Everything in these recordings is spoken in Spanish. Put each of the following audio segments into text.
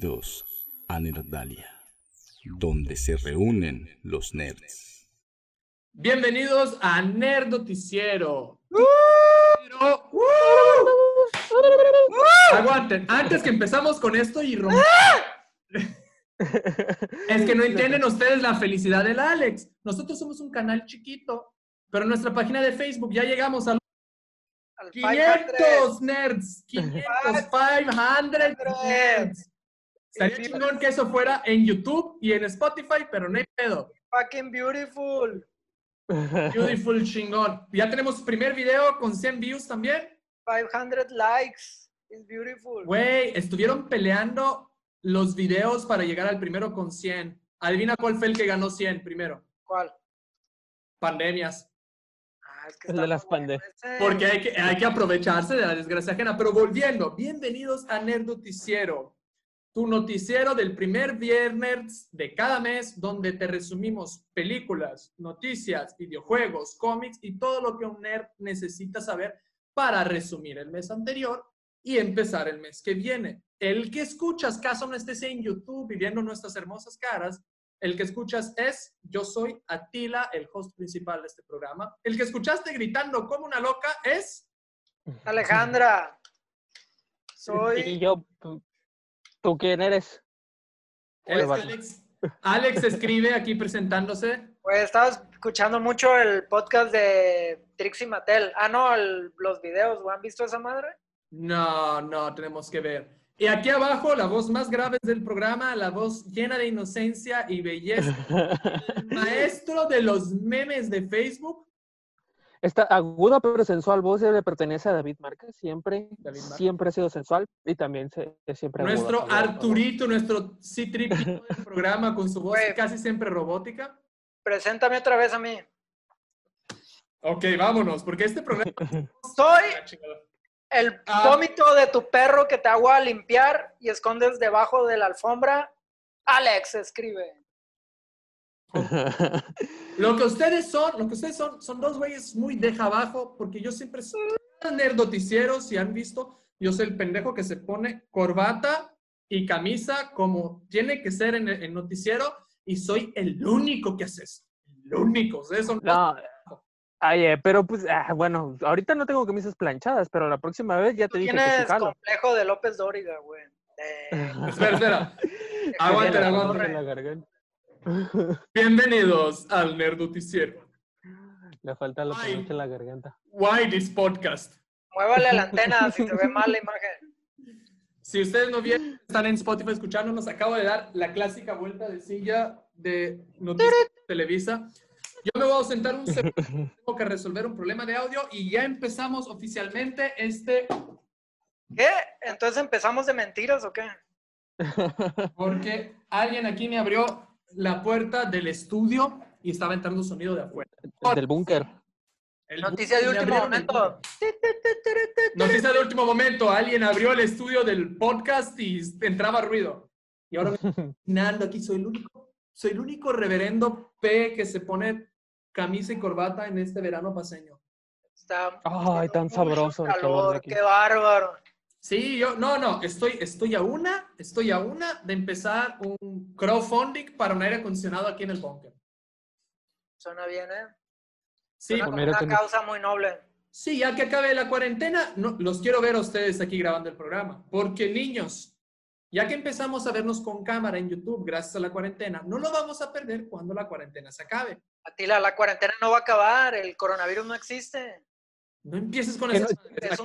Bienvenidos a Nerdalia, donde se reúnen los nerds. Bienvenidos a Nerd Noticiero. Aguanten, antes que empezamos con esto y romper. es que no entienden ustedes la felicidad del Alex. Nosotros somos un canal chiquito, pero en nuestra página de Facebook ya llegamos a Al 500 nerds. 500, 500 nerds. Estaría chingón que eso fuera en YouTube y en Spotify, pero no hay pedo. Fucking beautiful. Beautiful chingón. Ya tenemos primer video con 100 views también. 500 likes. It's beautiful. Güey, estuvieron peleando los videos para llegar al primero con 100. Adivina cuál fue el que ganó 100 primero. ¿Cuál? Pandemias. Ah, es que El de las muy bueno pande- ese. Porque hay que, hay que aprovecharse de la desgracia ajena. Pero volviendo, bienvenidos a Nerd Noticiero, tu noticiero del primer viernes de cada mes, donde te resumimos películas, noticias, videojuegos, cómics y todo lo que un nerd necesita saber para resumir el mes anterior y empezar el mes que viene. El que escuchas, caso no estés en YouTube viviendo nuestras hermosas caras, el que escuchas es, yo soy Atila, el host principal de este programa. El que escuchaste gritando como una loca es... Alejandra. Y Soy. yo, ¿tú- ¿tú quién eres? es vato. Alex. Alex escribe aquí presentándose. Pues estaba escuchando mucho el podcast de Trixie Mattel. Ah, no, el- los videos. ¿Han visto esa madre? No, no, tenemos que ver. Y aquí abajo, la voz más grave del programa, la voz llena de inocencia y belleza. El maestro de los memes de Facebook. Esta aguda pero sensual voz le pertenece a David Márquez. Siempre, David Márquez. siempre ha sido sensual y también se, es siempre Nuestro aguda. Arturito, nuestro C-Trip del programa con su voz casi siempre robótica. Preséntame otra vez a mí. Ok, vámonos, porque este programa... Soy Ah, el Ah. vómito de tu perro que te hago a limpiar y escondes debajo de la alfombra. Alex escribe. Lo que ustedes son, lo que ustedes son, son dos güeyes muy deja abajo, porque yo siempre soy nerd noticiero, si han visto, yo soy el pendejo que se pone corbata y camisa como tiene que ser en el en noticiero, y soy el único que hace eso. El único. Ustedes son No, ay, eh, pero pues, ah, bueno, ahorita no tengo camisas planchadas, pero la próxima vez ya te dije que sí jalo. complejo de López Dóriga, güey. De- Espera, espera. Bienvenidos al Nerd Noticiero. Le falta la Ay. panocha en la garganta. Why this podcast? Muévale la antena si te ve mal la imagen. Si ustedes no vieron, están en Spotify escuchándonos, acabo de dar la clásica vuelta de silla de Noticias Televisa. Yo me voy a ausentar un segundo, tengo que resolver un problema de audio y ya empezamos oficialmente este, ¿Qué? ¿Entonces empezamos de mentiras o qué? porque alguien aquí me abrió la puerta del estudio y estaba entrando sonido de afuera. Del búnker. Noticia de último momento. Noticia de último momento. Alguien abrió el estudio del podcast y entraba ruido. Y ahora me estoy imaginando aquí, soy el único, soy el único reverendo P que se pone camisa y corbata en este verano paseño. Está Ay, tan sabroso el calor de calor, aquí. qué bárbaro. Sí, yo, no, no, estoy, estoy a una, estoy a una de empezar un crowdfunding para un aire acondicionado aquí en el búnker. Suena bien, ¿eh? Sí, Suena como una tenés- causa muy noble. sí, ya que acabe la cuarentena, no, los quiero ver a ustedes aquí grabando el programa. Porque niños, ya que empezamos a vernos con cámara en YouTube gracias a la cuarentena, no lo vamos a perder cuando la cuarentena se acabe. Atila, la cuarentena no va a acabar, el coronavirus no existe. No empieces con ¿Qué esas para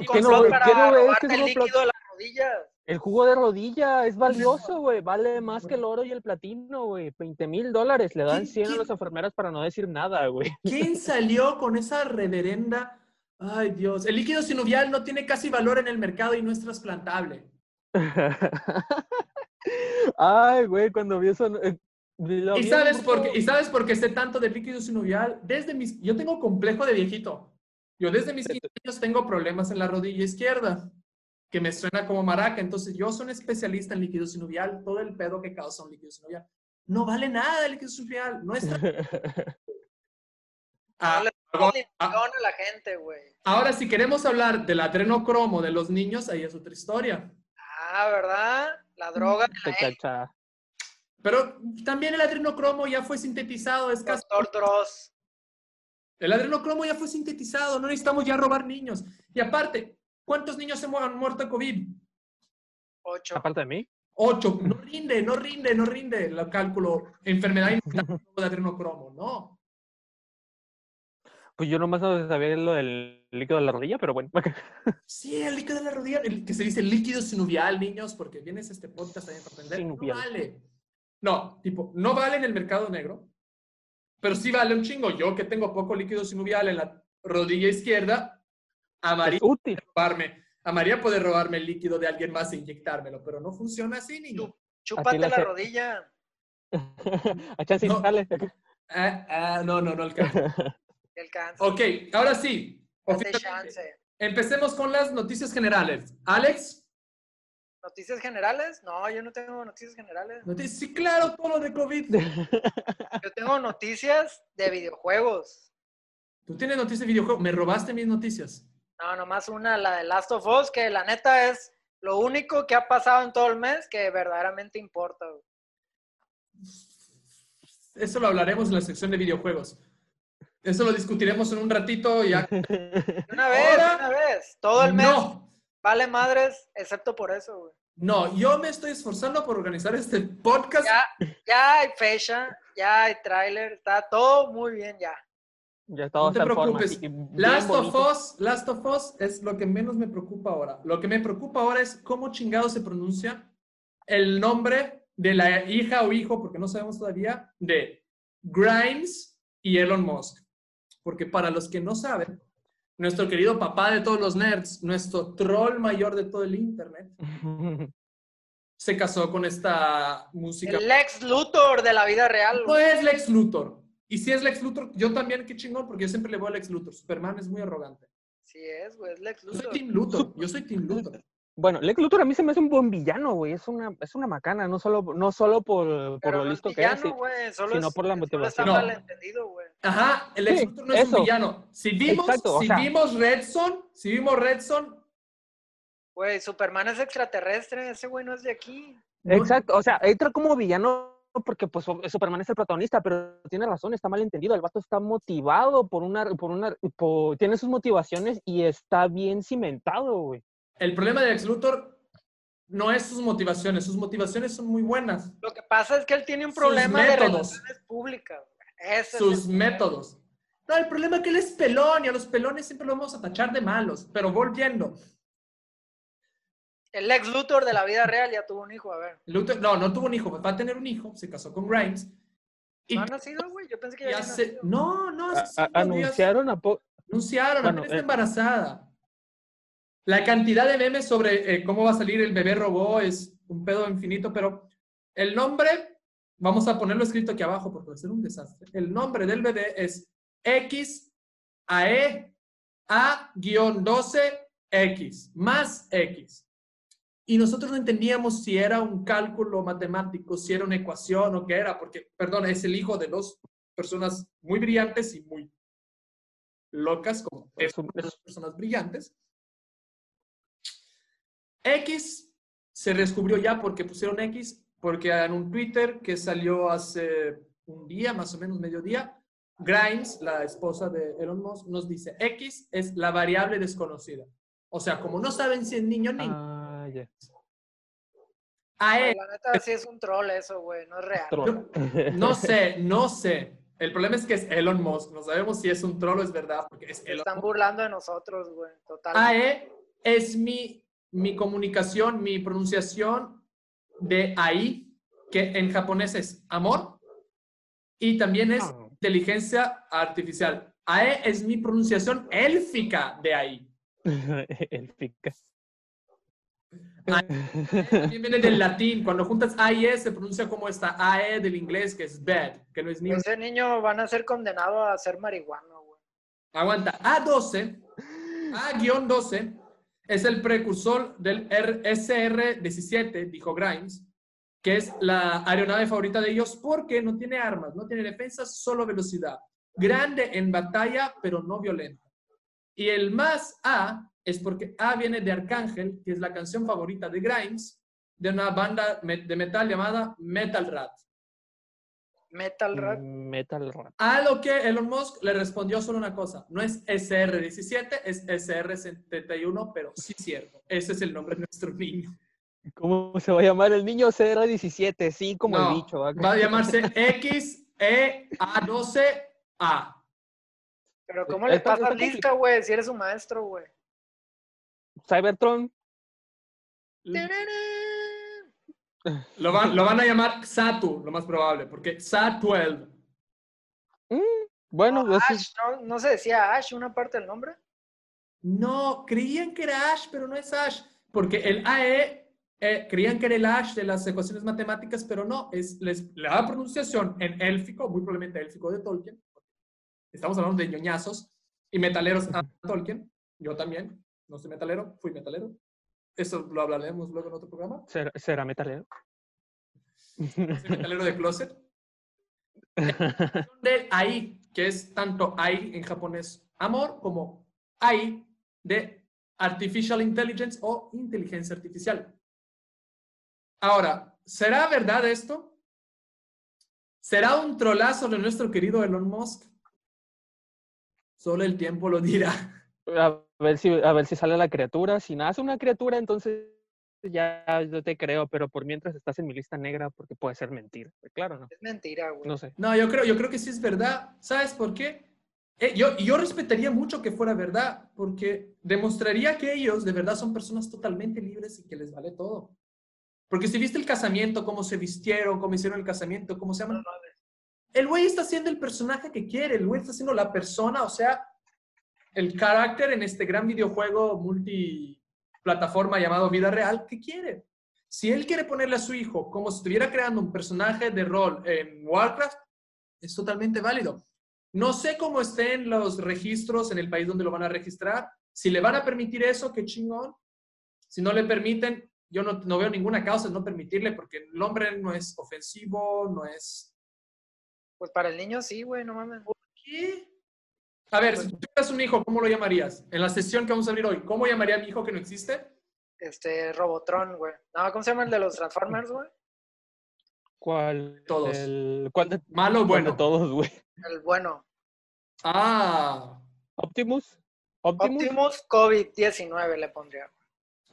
¿Qué el líquido de las rodillas. El jugo de rodilla es valioso, güey. Vale más que el oro y el platino, güey. 20 mil dólares. Le dan ¿Qué- 100 a las enfermeras para no decir nada, güey. ¿Quién salió con esa reverenda? Ay, Dios. El líquido sinovial no tiene casi valor en el mercado y no es trasplantable. Ay, güey, cuando vi eso. eh, ¿Y sabes, por qué, ¿Y sabes por qué sé tanto del líquido sinovial? Desde mis, yo tengo complejo de viejito. Yo desde mis 15 años tengo problemas en la rodilla izquierda, que me suena como maraca. Entonces yo soy un especialista en líquido sinovial, todo el pedo que causa un líquido sinovial. No vale nada el líquido sinovial. No es Ah, No le ahora- damos ni millón a la gente, güey. ahora, si queremos hablar del adrenocromo de los niños, ahí es otra historia. Ah, ¿verdad? La droga de Te la cacha. Pero también el adrenocromo ya fue sintetizado, es casi- Doctor Dross. El adrenocromo ya fue sintetizado, no necesitamos ya robar niños. Y aparte, ¿cuántos niños se han muerto de COVID? Ocho. Aparte de mí. Ocho. No rinde, no rinde, no rinde el cálculo. Enfermedad de adrenocromo, no. Pues yo nomás no sabía lo del líquido de la rodilla, pero bueno. Sí, el líquido de la rodilla, el que se dice líquido sinovial, niños, porque vienes a este podcast también para aprender. No Sinovial. vale. No, tipo, no vale en el mercado negro, pero sí vale un chingo. Yo que tengo poco líquido sinovial en la rodilla izquierda, amaría Es útil. robarme. A María puede robarme el líquido de alguien más e inyectármelo, pero no funciona así, niño. Chúpate la rodilla. A chance y No. sale. Ah, ah, no, no, no alcanza. Ok, ahora sí. Empecemos con las noticias generales. Alex, ¿Noticias generales? No, yo no tengo noticias generales. noticias. Sí, claro, todo lo de COVID. Yo tengo noticias de videojuegos. Tú tienes noticias de videojuegos. Me robaste mis noticias. No, nomás una, la de Last of Us, que la neta es lo único que ha pasado en todo el mes que verdaderamente importa. güey. Eso lo hablaremos en la sección de videojuegos. Eso lo discutiremos en un ratito ya. De Una vez, Ahora, una vez. Todo el mes No, vale madres, excepto por eso, güey. no, yo me estoy esforzando por organizar este podcast. Ya, ya hay fecha, ya hay tráiler, está todo muy bien ya. Ya todo No te forma, preocupes. bien Last of bonito. Us, Last of Us es lo que menos me preocupa ahora. Lo que me preocupa ahora es cómo chingado se pronuncia el nombre de la hija o hijo, porque no sabemos todavía, de Grimes y Elon Musk. Porque para los que no saben, nuestro querido papá de todos los nerds, nuestro troll mayor de todo el internet, se casó con esta música. El Lex Luthor de la vida real. No es Lex Luthor. Y si es Lex Luthor, yo también, qué chingón, porque yo siempre le voy a Lex Luthor. Superman es muy arrogante. Sí es, güey, es Lex Yo soy Luthor. Team Luthor. Yo soy Team Luthor. Bueno, Lex Luthor a mí se me hace un buen villano, güey. Es una, es una macana, no solo, no solo por, por lo listo que es. solo sino es- por la solo motivación. está No. malentendido, güey. Ajá, el Lex Sí, Luthor no es eso. un villano. Si vimos, Exacto, o si sea- vimos Red Son, si vimos Red Son, Güey, Superman es extraterrestre, ese güey no es de aquí. Exacto, o sea, entra como villano porque pues Superman es el protagonista, pero tiene razón, está mal entendido. El vato está motivado por una, por una, por- tiene sus motivaciones y está bien cimentado, güey. el problema de Lex Luthor no es sus motivaciones. Sus motivaciones son muy buenas. Lo que pasa es que él tiene un problema de relaciones públicas. Sus métodos. No, el problema es que él es pelón y a los pelones siempre lo vamos a tachar de malos. Pero volviendo, El ex Luthor de la vida real ya tuvo un hijo, a ver. Luthor, no, no tuvo un hijo, va a tener un hijo, se casó con Grimes. Y ¿No ha nacido, güey? Yo pensé que ya se- nacido. no, no, A- días anunciaron a po- anunciaron, Bueno, está eh. embarazada. La cantidad de memes sobre eh, cómo va a salir el bebé robot es un pedo infinito, pero el nombre, vamos a ponerlo escrito aquí abajo porque va a ser un desastre. El nombre del bebé es XAE A-12X, más X. Y nosotros no entendíamos si era un cálculo matemático, si era una ecuación o qué era, porque, perdón, es el hijo de dos personas muy brillantes y muy locas, como Es personas brillantes. X se descubrió ya porque pusieron X, porque en un Twitter que salió hace un día, más o menos mediodía, Grimes, la esposa de Elon Musk, nos dice, X es la variable desconocida. O sea, como no saben si es niño o niña, Ah, ya. a él, La neta sí es un troll eso, güey, no es real. Troll. no sé, no sé. El problema es que es Elon Musk. No sabemos si es un troll o es verdad, porque es Elon están Musk. burlando de nosotros, güey, total. AE es mi, mi comunicación, mi pronunciación de ahí, que en japonés es amor, y también es Ah. inteligencia artificial. AE es mi pronunciación élfica de ahí. El pica. También viene del latín. Cuando juntas A y E se pronuncia como esta AE del inglés, que es bad, que no es ni un Ese niño van a ser condenado a ser marihuano, güey. Aguanta. A12, A-12, es el precursor del SR-17, dijo Grimes, que es la aeronave favorita de ellos porque no tiene armas, no tiene defensas, solo velocidad. Grande en batalla, pero no violenta. Y el más A es porque A viene de Arcángel, que es la canción favorita de Grimes, de una banda de metal llamada Metal Rat. Metal Rat. Mm, Metal Rat. A lo que Elon Musk le respondió solo una cosa. No es SR17, es SR71, pero sí es cierto. Ese es el nombre de nuestro niño. ¿Cómo se va a llamar el niño? CR17, sí, como No, el bicho. ¿va? Va a llamarse E XEA12A. Pero ¿cómo le pasas está lista, güey? Si eres un maestro, güey. Cybertron. Lo van, lo van a llamar Satu, lo más probable, porque Sat12. Mm, bueno, No, Ash, es- ¿no? ¿No se decía Ash una parte del nombre? No, creían que era Ash, pero no es Ash, porque el AE eh, creían que era el Ash de las ecuaciones matemáticas, pero no, es les- la pronunciación en élfico, muy probablemente élfico de Tolkien. Estamos hablando de ñoñazos y metaleros a Tolkien. Yo también, no soy metalero, fui metalero. Eso lo hablaremos luego en otro programa. será, será metalero. Metalero de closet. de AI, que es tanto AI en japonés amor como AI de Artificial Intelligence o inteligencia artificial. Ahora, ¿será verdad esto? ¿Será un trolazo de nuestro querido Elon Musk? Solo el tiempo lo dirá. A ver si, a ver si sale la criatura. Si nace una criatura, entonces ya yo te creo, pero por mientras estás en mi lista negra porque puede ser mentira. Claro, no. Es mentira, güey. No sé. No, yo creo, yo creo que sí es verdad. ¿Sabes por qué? Eh, yo, yo respetaría mucho que fuera verdad, porque demostraría que ellos de verdad son personas totalmente libres y que les vale todo. Porque si viste el casamiento, cómo se vistieron, cómo hicieron el casamiento, cómo se llaman. El güey está haciendo el personaje que quiere, el güey está haciendo la persona, o sea, el carácter en este gran videojuego multiplataforma llamado Vida Real que quiere. Si él quiere ponerle a su hijo como si estuviera creando un personaje de rol en Warcraft, es totalmente válido. No sé cómo estén los registros en el país donde lo van a registrar. Si le van a permitir eso, qué chingón. Si no le permiten, yo no, no veo ninguna causa de no permitirle porque el hombre no es ofensivo, no es... Pues para el niño sí, güey, no mames. ¿Qué? A ver, si tú tuvieras un hijo, ¿cómo lo llamarías? En la sesión que vamos a abrir hoy, ¿cómo llamaría a mi hijo que no existe? Este, Robotron, güey. No, ¿cómo se llama el de los Transformers, güey? ¿Cuál? Todos. El, ¿Cuál de, Malo o cuál de bueno? todos, güey? El bueno. Ah, Optimus. Optimus. Optimus COVID-19 le pondría.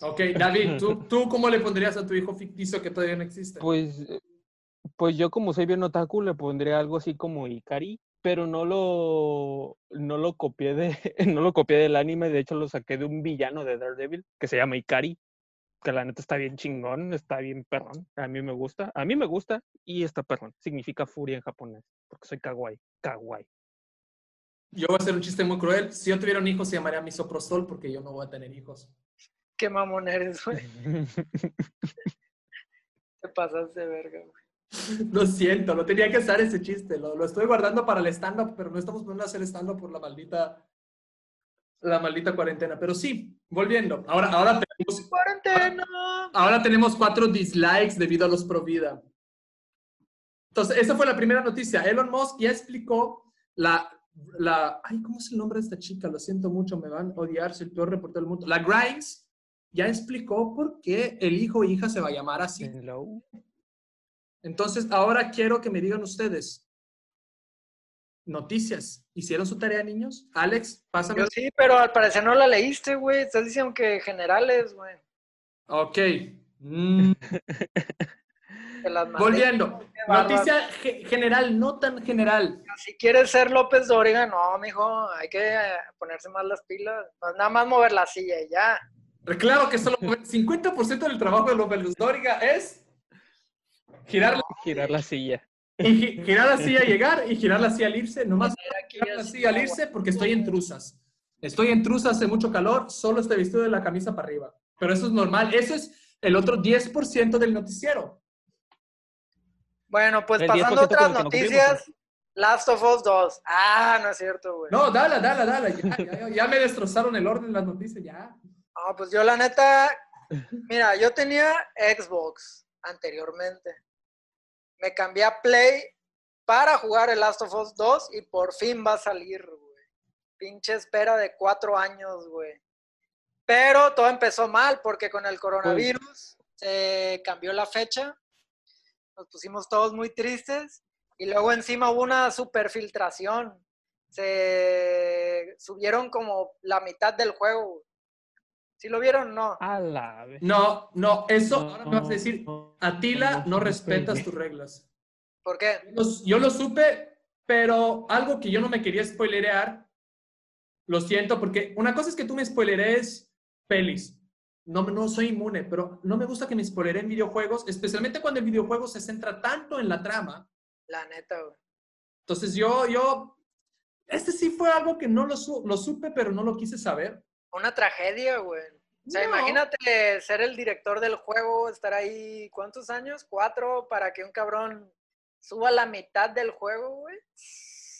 ok. David, ¿tú, ¿tú cómo le pondrías a tu hijo ficticio que todavía no existe? Pues, pues yo como soy bien otaku le pondría algo así como Ikari, pero no lo, no lo copié de, no lo copié del anime, de hecho lo saqué de un villano de Daredevil que se llama Ikari, que la neta está bien chingón, está bien perrón, a mí me gusta, a mí me gusta y está perrón, significa furia en japonés, porque soy kawaii, kawaii. Yo voy a hacer un chiste muy cruel. Si yo tuviera un hijo, se llamaría misoprostol porque yo no voy a tener hijos. Qué mamón eres, güey. Te pasaste de verga, güey. Lo siento, no tenía que hacer ese chiste. Lo, lo estoy guardando para el stand-up, pero no estamos poniendo a hacer stand-up por la maldita, la maldita cuarentena. Pero sí, volviendo. Ahora, ahora, tenemos, ¡Cuarentena! ahora tenemos cuatro dislikes debido a los pro vida. Entonces, esa fue la primera noticia. Elon Musk ya explicó la, la, ay, ¿cómo es el nombre de esta chica? Lo siento mucho, me van a odiar, soy el peor reportero del mundo. La Grimes ya explicó por qué el hijo o hija se va a llamar así. Hello. Entonces, ahora quiero que me digan ustedes. Noticias. ¿Hicieron su tarea, niños? Alex, pásame. Yo sí, pero al parecer no la leíste, güey. Estás diciendo que generales, güey. Ok. Mm. Volviendo. Noticia ge- general, no tan general. Si quieres ser López Dóriga, no, mijo. Hay que eh, ponerse más las pilas. No nada más mover la silla y ya. Claro que solo 50% del trabajo de López Dóriga es girar, la- Girar la silla. y gi- girar la silla, llegar y girar la silla al irse. Nomás girar la silla al irse porque estoy en truzas. Estoy en truzas, hace mucho calor, solo estoy vestido de la camisa para arriba. Pero eso es normal. Eso es el otro 10% del noticiero. Bueno, pues pasando a 10% con otras no noticias. Last of Us 2. Ah, no es cierto, güey. No, dale, dale, dale. Ya, ya- ya- ya me destrozaron el orden de las noticias, ya. No, pues yo la neta, mira, yo tenía Xbox anteriormente. Me cambié a Play para jugar el Last of Us 2 y por fin va a salir. Pinche espera de cuatro años, güey. Pero todo empezó mal porque con el coronavirus se cambió la fecha, nos pusimos todos muy tristes y luego encima hubo una super filtración. Se subieron como la mitad del juego. ¿Sí lo vieron? No. A la vez. No, no, eso ahora me vas a decir, No, Atila, no respetas tus reglas. ¿Por qué? Yo lo supe, pero algo que yo no me quería spoilerear, lo siento, porque una cosa es que tú me spoileres pelis. No, no soy inmune, pero no me gusta que me spoileren videojuegos, especialmente cuando el videojuego se centra tanto en la trama. La neta, güey. Entonces yo, yo, este sí fue algo que no lo, su- lo supe, pero no lo quise saber. Una tragedia, güey. O sea, No. imagínate ser el director del juego, estar ahí, ¿cuántos años? Cuatro, para que un cabrón suba la mitad del juego, güey.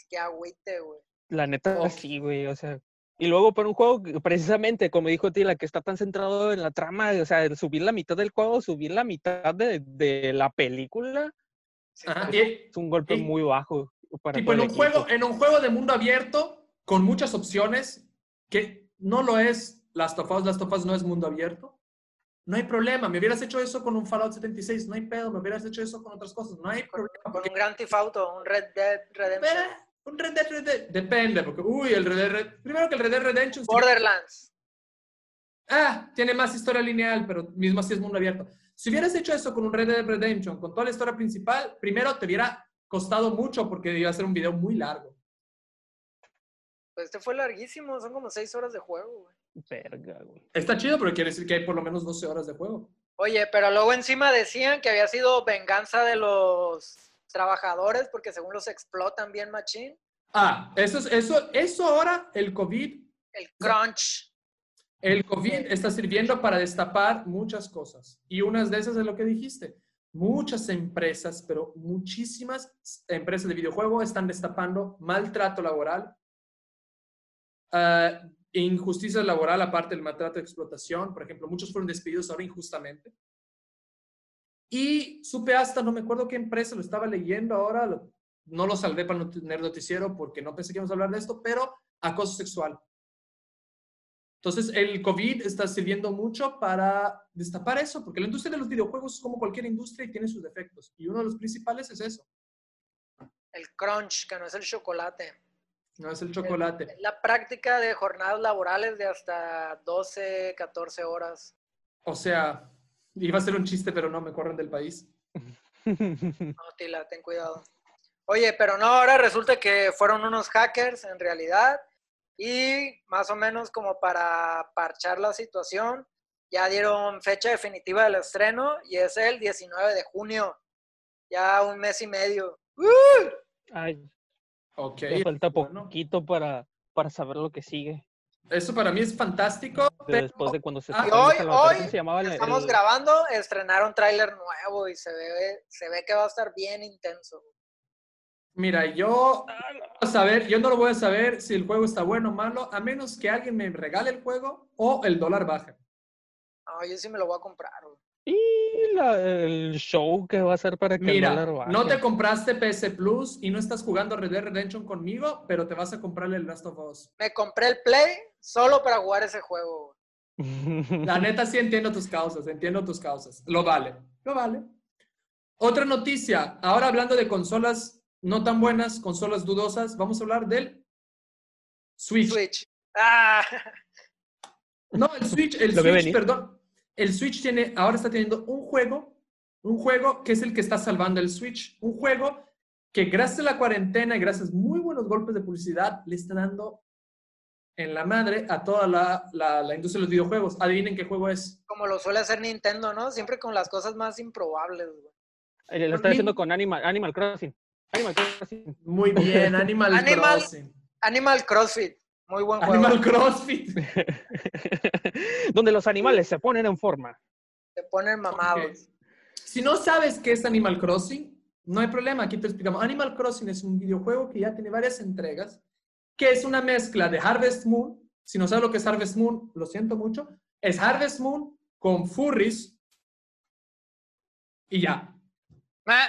Qué agüite, güey. La neta, Oh. sí, güey, o sea. Y luego para un juego, que precisamente, como dijo Tila, que está tan centrado en la trama, o sea, subir la mitad del juego, subir la mitad de, de la película, Ajá, y- es un golpe Y- muy bajo para tipo en un juego, en un juego de mundo abierto con muchas opciones que no lo es Last of Us, Last of Us no es mundo abierto. No hay problema, me hubieras hecho eso con un Fallout 76, no hay pedo, me hubieras hecho eso con otras cosas, no hay Con, problema. con porque- un Grand Theft Auto, un Red Dead Redemption. Pero, un Red Dead, Red Dead, depende, porque uy, el Red Dead, Red- primero que el Red Dead Redemption Borderlands. Ah, tiene más historia lineal, pero mismo así es mundo abierto. Si hubieras hecho eso con un Red Dead Redemption, con toda la historia principal, primero te hubiera costado mucho porque iba a ser un video muy largo. Pues este fue larguísimo, son como seis horas de juego, güey. Verga, güey. Está chido, pero quiere decir que hay por lo menos 12 horas de juego. Oye, pero luego encima decían que había sido venganza de los trabajadores porque según los explotan bien machín. Ah, eso, es, eso, eso ahora, el COVID, El crunch. el COVID está sirviendo para destapar muchas cosas. Y unas de esas es lo que dijiste. Muchas empresas, pero muchísimas empresas de videojuegos están destapando maltrato laboral, ah, injusticia laboral aparte del maltrato de explotación. Por ejemplo, muchos fueron despedidos ahora injustamente. Y supe hasta, no me acuerdo qué empresa, lo estaba leyendo ahora, lo- no lo salvé para el not- Nerd noticiero porque no pensé que íbamos a hablar de esto, pero acoso sexual. Entonces, el COVID está sirviendo mucho para destapar eso, porque la industria de los videojuegos es como cualquier industria y tiene sus defectos. Y uno de los principales es eso, El crunch, que no es el chocolate. No es el chocolate. Es la práctica de jornadas laborales de hasta 12, 14 horas. O sea, iba a ser un chiste, pero no, me corren del país. No, Tila, ten cuidado. Oye, pero no, ahora resulta que fueron unos hackers en realidad y más o menos como para parchar la situación, ya dieron fecha definitiva del estreno y es el 19 de junio, ya un mes y medio. Ay, Ok. ya falta bueno. poquito para, para saber lo que sigue. Eso para mí es fantástico, pero Después de cuando se Ah, hoy, hoy, ¿cómo se llamaba el- estamos el- grabando, estrenaron tráiler nuevo y se ve, se ve que va a estar bien intenso. mira, yo a saber, yo no lo voy a saber si el juego está bueno o malo, a menos que alguien me regale el juego o el dólar baje. No, yo sí me lo voy a comprar. güey. Y la- el show que va a hacer para que Mira, no te compraste PS Plus y no estás jugando Red Dead Redemption conmigo, pero te vas a comprarle el Last of Us. Me compré el Play solo para jugar ese juego. La neta sí entiendo tus causas, entiendo tus causas. Lo vale, lo vale. Otra noticia, ahora hablando de consolas no tan buenas, consolas dudosas, vamos a hablar del Switch. Switch. Ah, No, el Switch, el Switch, perdón. El Switch tiene, ahora está teniendo un juego, un juego que es el que está salvando el Switch. Un juego que gracias a la cuarentena y gracias a muy buenos golpes de publicidad le está dando en la madre a toda la, la- la industria de los videojuegos. Adivinen qué juego es. como lo suele hacer Nintendo, ¿no? Siempre con las cosas más improbables. güey. Eh, Lo está haciendo con Animal, Animal Crossing. Animal Crossing. Muy bien, Animal, Animal- Crossing. Animal CrossFit. Muy buen juego. Animal CrossFit. Donde los animales se ponen en forma. Te ponen mamados. Si no sabes qué es Animal Crossing, no hay problema, aquí te explicamos. Animal Crossing es un videojuego que ya tiene varias entregas, que es una mezcla de Harvest Moon. Si no sabes lo que es Harvest Moon, lo siento mucho. Es Harvest Moon con furries y ya. Ah,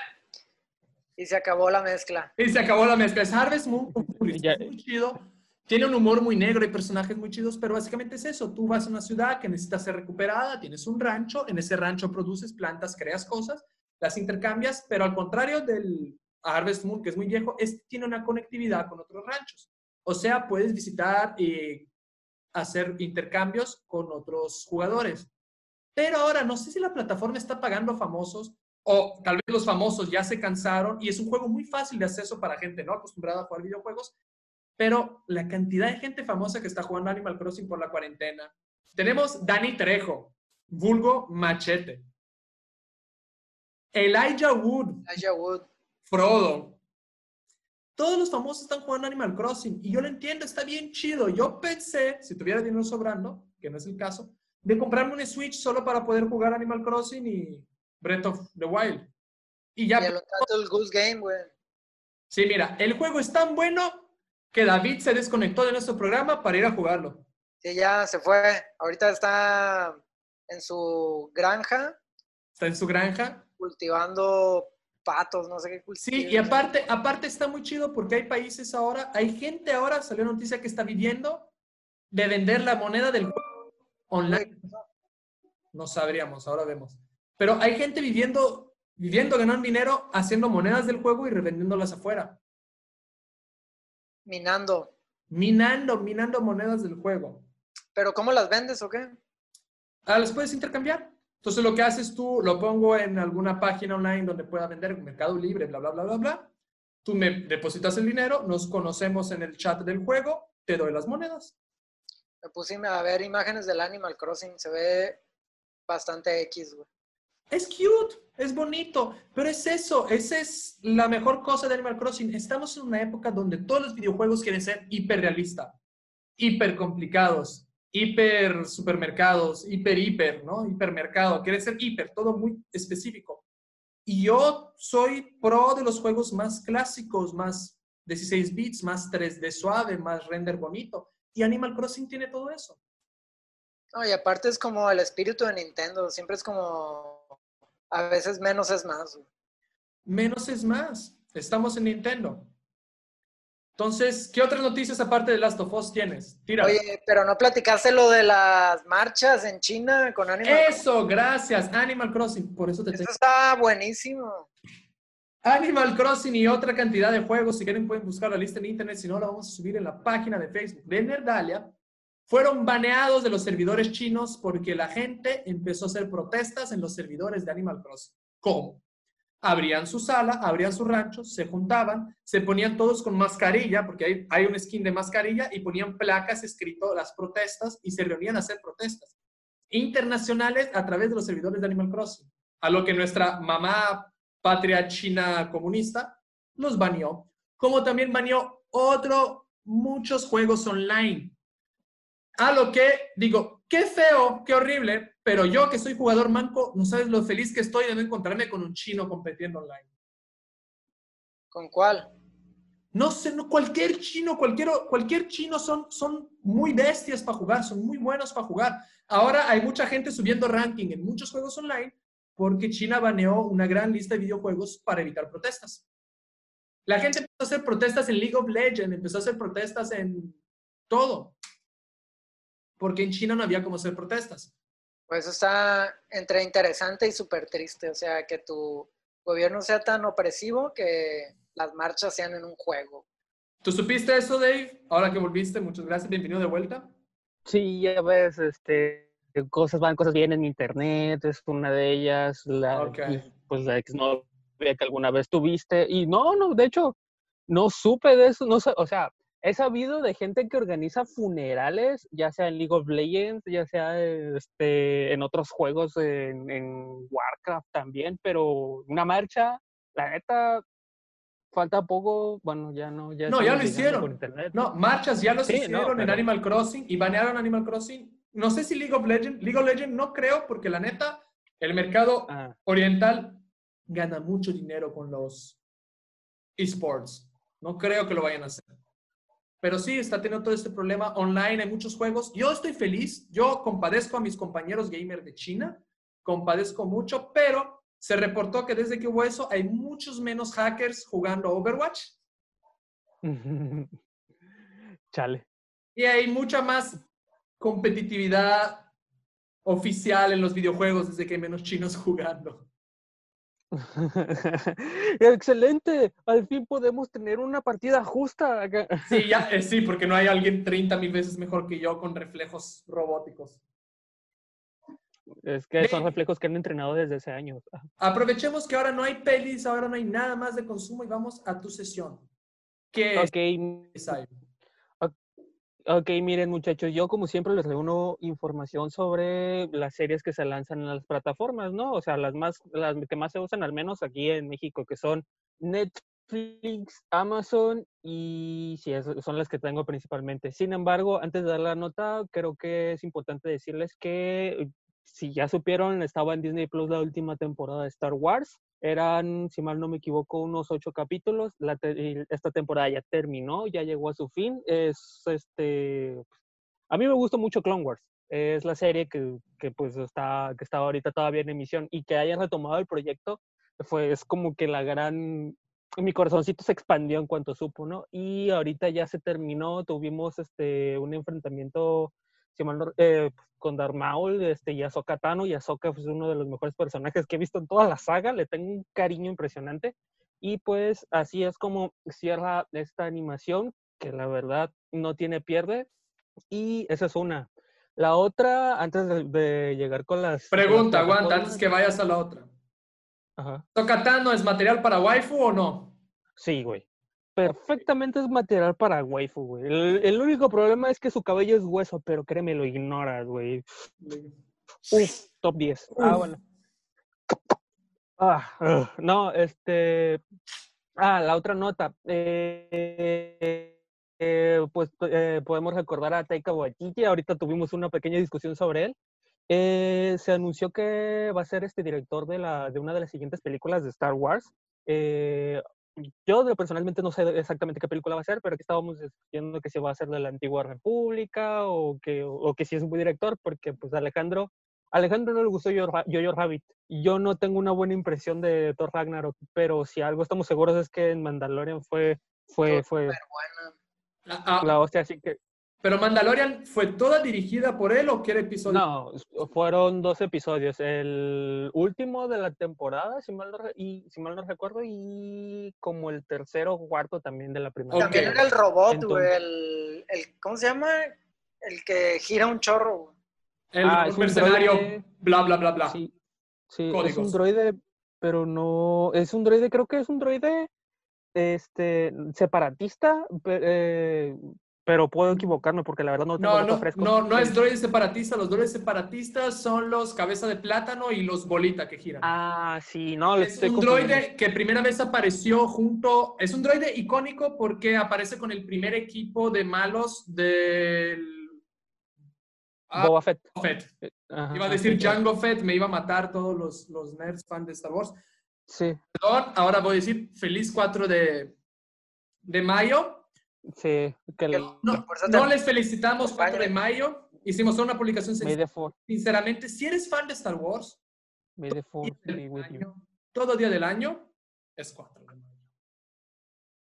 Y se acabó la mezcla. Y se acabó la mezcla. Es Harvest Moon con furries. Ya. Es muy chido. Tiene un humor muy negro y personajes muy chidos, pero básicamente es eso. Tú vas a una ciudad que necesita ser recuperada, tienes un rancho, en ese rancho produces plantas, creas cosas, las intercambias, pero al contrario del Harvest Moon, que es muy viejo, este tiene una conectividad con otros ranchos. O sea, puedes visitar y hacer intercambios con otros jugadores. Pero ahora no sé si la plataforma está pagando famosos o tal vez los famosos ya se cansaron y es un juego muy fácil de acceso para gente no acostumbrada a jugar videojuegos, pero la cantidad de gente famosa que está jugando Animal Crossing por la cuarentena. Tenemos Dani Trejo, vulgo Machete. Elijah Wood. Elijah Wood. Frodo. Todos los famosos están jugando Animal Crossing y yo lo entiendo, está bien chido. Yo pensé, si tuviera dinero sobrando, que no es el caso, de comprarme un Switch solo para poder jugar Animal Crossing y Breath of the Wild. Y ya. Y el, el Goose Game, güey. Sí, mira, el juego es tan bueno que David se desconectó de nuestro programa para ir a jugarlo. Sí, ya se fue. Ahorita está en su granja. Está en su granja. Cultivando patos, no sé qué cultiva. Sí, y aparte, aparte está muy chido porque hay países ahora, hay gente ahora, salió noticia que está viviendo de vender la moneda del juego online. No sabríamos, ahora vemos. Pero hay gente viviendo, viviendo, ganando dinero, haciendo monedas del juego y revendiéndolas afuera. Minando. Minando, minando monedas del juego. ¿Pero cómo las vendes o qué? Ah, las puedes intercambiar. Entonces lo que haces tú, lo pongo en alguna página online donde pueda vender, Mercado Libre, bla, bla, bla, bla, bla. Tú me depositas el dinero, nos conocemos en el chat del juego, te doy las monedas. Me puse a ver imágenes del Animal Crossing, se ve bastante X, güey. Es cute, es bonito, pero es eso, esa es la mejor cosa de Animal Crossing. Estamos en una época donde todos los videojuegos quieren ser hiperrealistas, hiper complicados, hiper supermercados, hiper hiper, ¿no? Hipermercado, quiere ser hiper, todo muy específico. Y yo soy pro de los juegos más clásicos, más 16 bits, más 3D suave, más render bonito. Y Animal Crossing tiene todo eso. No, y aparte es como el espíritu de Nintendo, siempre es como a veces menos es más. Menos es más. Estamos en Nintendo. Entonces, ¿qué otras noticias aparte de Last of Us tienes? Tira. Oye, pero no platicaste lo de las marchas en China con Animal Eso, gracias. Animal Crossing. Por eso te Eso está buenísimo. Animal Crossing y otra cantidad de juegos. Si quieren pueden buscar la lista en internet. Si no, la vamos a subir en la página de Facebook de Nerdalia fueron baneados de los servidores chinos porque la gente empezó a hacer protestas en los servidores de Animal Crossing. ¿Cómo? Abrían su sala, abrían su rancho, se juntaban, se ponían todos con mascarilla, porque hay, un skin de mascarilla, y ponían placas escrito las protestas y se reunían a hacer protestas internacionales a través de los servidores de Animal Crossing. A lo que nuestra mamá patria china comunista los baneó, como también baneó otro, muchos juegos online a lo que digo, qué feo, qué horrible, pero yo que soy jugador manco, no sabes lo feliz que estoy de no encontrarme con un chino compitiendo online. ¿Con cuál? No sé, no, cualquier chino, cualquier, cualquier chino son, son muy bestias para jugar, son muy buenos para jugar. Ahora hay mucha gente subiendo ranking en muchos juegos online porque China baneó una gran lista de videojuegos para evitar protestas. La gente empezó a hacer protestas en League of Legends, empezó a hacer protestas en todo porque en China no había cómo hacer protestas. Pues está entre interesante y súper triste, o sea, que tu gobierno sea tan opresivo que las marchas sean en un juego. ¿Tú supiste eso, Dave? Ahora que volviste, muchas gracias, bienvenido de vuelta. Sí, ya ves, este, cosas van, cosas vienen, internet es una de ellas, la, pues la exnovia que alguna vez tuviste, y no, no, de hecho, no supe de eso, no sé, o sea, he sabido de gente que organiza funerales, ya sea en League of Legends, ya sea este, en otros juegos, en, Warcraft también, pero una marcha, la neta, falta poco, bueno, ya no. Ya no, ya lo hicieron. No, marchas ya lo hicieron en Animal Crossing y banearon Animal Crossing. No sé si League of Legends, League of Legends no creo, porque la neta, el mercado ah. oriental gana mucho dinero con los esports. No creo que lo vayan a hacer. Pero sí, está teniendo todo este problema online, hay muchos juegos. Yo estoy feliz, yo compadezco a mis compañeros gamers de China, compadezco mucho, pero se reportó que desde que hubo eso hay muchos menos hackers jugando Overwatch. Chale. Y hay mucha más competitividad oficial en los videojuegos desde que hay menos chinos jugando. Excelente, al fin podemos tener una partida justa. acá. Sí, ya, eh, sí, porque no hay alguien 30 mil veces mejor que yo con reflejos robóticos. Es que son reflejos que han entrenado desde hace años. Aprovechemos que ahora no hay pelis, ahora no hay nada más de consumo y vamos a tu sesión. ¿Qué Ok, es? Ok, miren muchachos, yo como siempre les reúno información sobre las series que se lanzan en las plataformas, ¿no? O sea, las más, las que más se usan, al menos aquí en México, que son Netflix, Amazon y sí, son las que tengo principalmente. Sin embargo, antes de dar la nota, creo que es importante decirles que si ya supieron, estaba en Disney Plus la última temporada de Star Wars. Eran, si mal no me equivoco, unos ocho capítulos. La te- esta temporada ya terminó, ya llegó a su fin. Es este. A mí me gusta mucho Clone Wars. Es la serie que, que, pues está, que está ahorita todavía en emisión y que hayan retomado el proyecto fue es como que la gran mi corazoncito se expandió en cuanto supo, ¿no? Y ahorita ya se terminó, tuvimos este un enfrentamiento si mal no- eh, con Darth Maul, este, y Ahsoka Tano, y Ahsoka es uno de los mejores personajes que he visto en toda la saga, le tengo un cariño impresionante, y pues así es como cierra esta animación, que la verdad no tiene pierde, y esa es una. La otra, antes de, de llegar con las... con las Pregunta, aguanta, antes que vayas a la otra. Ajá. ¿Tocatano es material para waifu o no? Sí, güey. Perfectamente es material para waifu, güey. El, el único problema es que su cabello es hueso, pero créeme, lo ignoras, güey. Uf, top 10. Ah, bueno. Ah, no, este. Ah, la otra nota. Eh, eh, pues eh, podemos recordar a Taika Waititi. Ahorita tuvimos una pequeña discusión sobre él. Eh, se anunció que va a ser este director de, la, de una de las siguientes películas de Star Wars. Eh, yo personalmente no sé exactamente qué película va a ser, pero aquí estábamos discutiendo que si va a ser de la antigua república o que, o que si es un buen director, porque pues Alejandro, Alejandro no le gustó Ra- Jojo Rabbit. Yo no tengo una buena impresión de Thor Ragnarok, pero si algo estamos seguros es que en Mandalorian fue, fue, fue ah, la hostia, así que ¿Pero Mandalorian fue toda dirigida por él o qué episodio? no, fueron dos episodios. El último de la temporada, si mal no, y, si mal no recuerdo, y como el tercero o cuarto también de la primera. Ok. También era el robot, Entonces- güey. El, el, ¿Cómo se llama? El que gira un chorro, güey. El Ah, un mercenario, droide. bla, bla, bla, bla. Sí, sí es Códigos. un droide, pero no, es un droide, creo que es un droide este, separatista, eh, pero puedo equivocarme porque la verdad no tengo No, no, fresco. no, no Sí. es droides separatistas. Los droides separatistas son los cabeza de plátano y los bolita que giran. Ah, sí, no, es estoy un droide que primera vez apareció junto. Es un droide icónico porque aparece con el primer equipo de malos del. Ah, Boba Fett. Fett. Ajá, Iba a sí, decir claro. Jango Fett, me iba a matar todos los, los nerds fans de Star Wars. Sí, Perdón, ahora voy a decir feliz 4 de, de mayo. Sí, que el, No, les felicitamos 4 de mayo. Hicimos una publicación May sencilla. Sinceramente, si eres fan de Star Wars, May the Fourth día be del with you. año, todo día del año es 4 de mayo.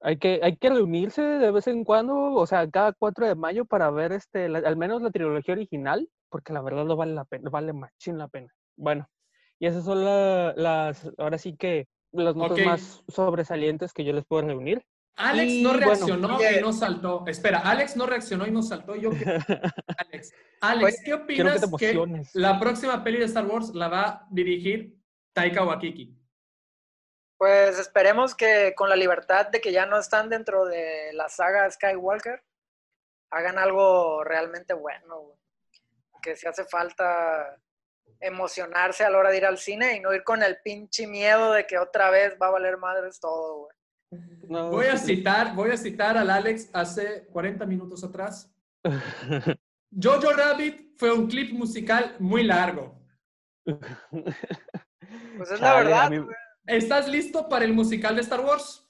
Hay que, hay que reunirse de vez en cuando, o sea, cada 4 de mayo para ver este, la- al menos la trilogía original, porque la verdad no vale la pena, vale machín la pena. Bueno, y esas son la- las, ahora sí que las notas más sobresalientes que yo les puedo reunir. Alex Y no bueno. reaccionó Oye. y no saltó. Espera, Alex no reaccionó y no saltó. Yo quiero- Alex, Alex, ¿qué Quiero que opinas que, emociones. la próxima peli de Star Wars la va a dirigir Taika Waititi? Pues esperemos que con la libertad de que ya no están dentro de la saga Skywalker, hagan algo realmente bueno, güey. Que si hace falta emocionarse a la hora de ir al cine y no ir con el pinche miedo de que otra vez va a valer madres todo, güey. No, Voy a citar, voy a citar al Alex hace 40 minutos atrás. Jojo Rabbit fue un clip musical muy largo. Pues es la Chale, verdad, mí-. ¿Estás listo para el musical de Star Wars?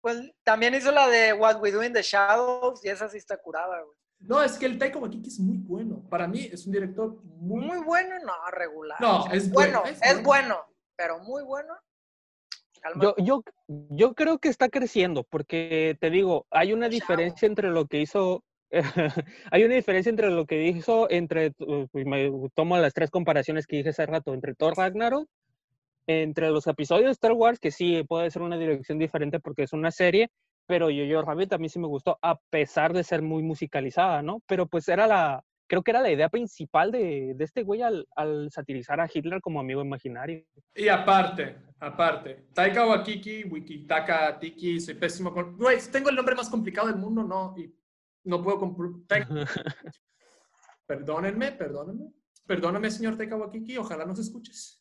Pues también hizo la de What We Do in the Shadows y esa sí está curada, güey. No, es que el Taika Waititi es muy bueno. Para mí es un director muy, Muy bueno, no, regular. No, O sea, es bueno, es bueno, pero muy bueno. Yo, yo, yo creo que está creciendo, porque te digo, hay una diferencia entre lo que hizo hay una diferencia entre lo que hizo, entre, pues, me tomo las tres comparaciones que dije hace rato, entre Thor Ragnarok, entre los episodios de Star Wars, que sí puede ser una dirección diferente porque es una serie, pero Yo-Yo Rabbit a mí sí me gustó, a pesar de ser muy musicalizada, ¿no? Pero pues era la, creo que era la idea principal de, de este güey al, al, satirizar a Hitler como amigo imaginario. Y aparte, aparte, Taika Waititi, Wikitaka Tiki, soy pésimo con... Güey, tengo el nombre más complicado del mundo, ¿no? Y no puedo... perdónenme, perdónenme. Perdóname, señor Taika Waititi, ojalá nos escuches.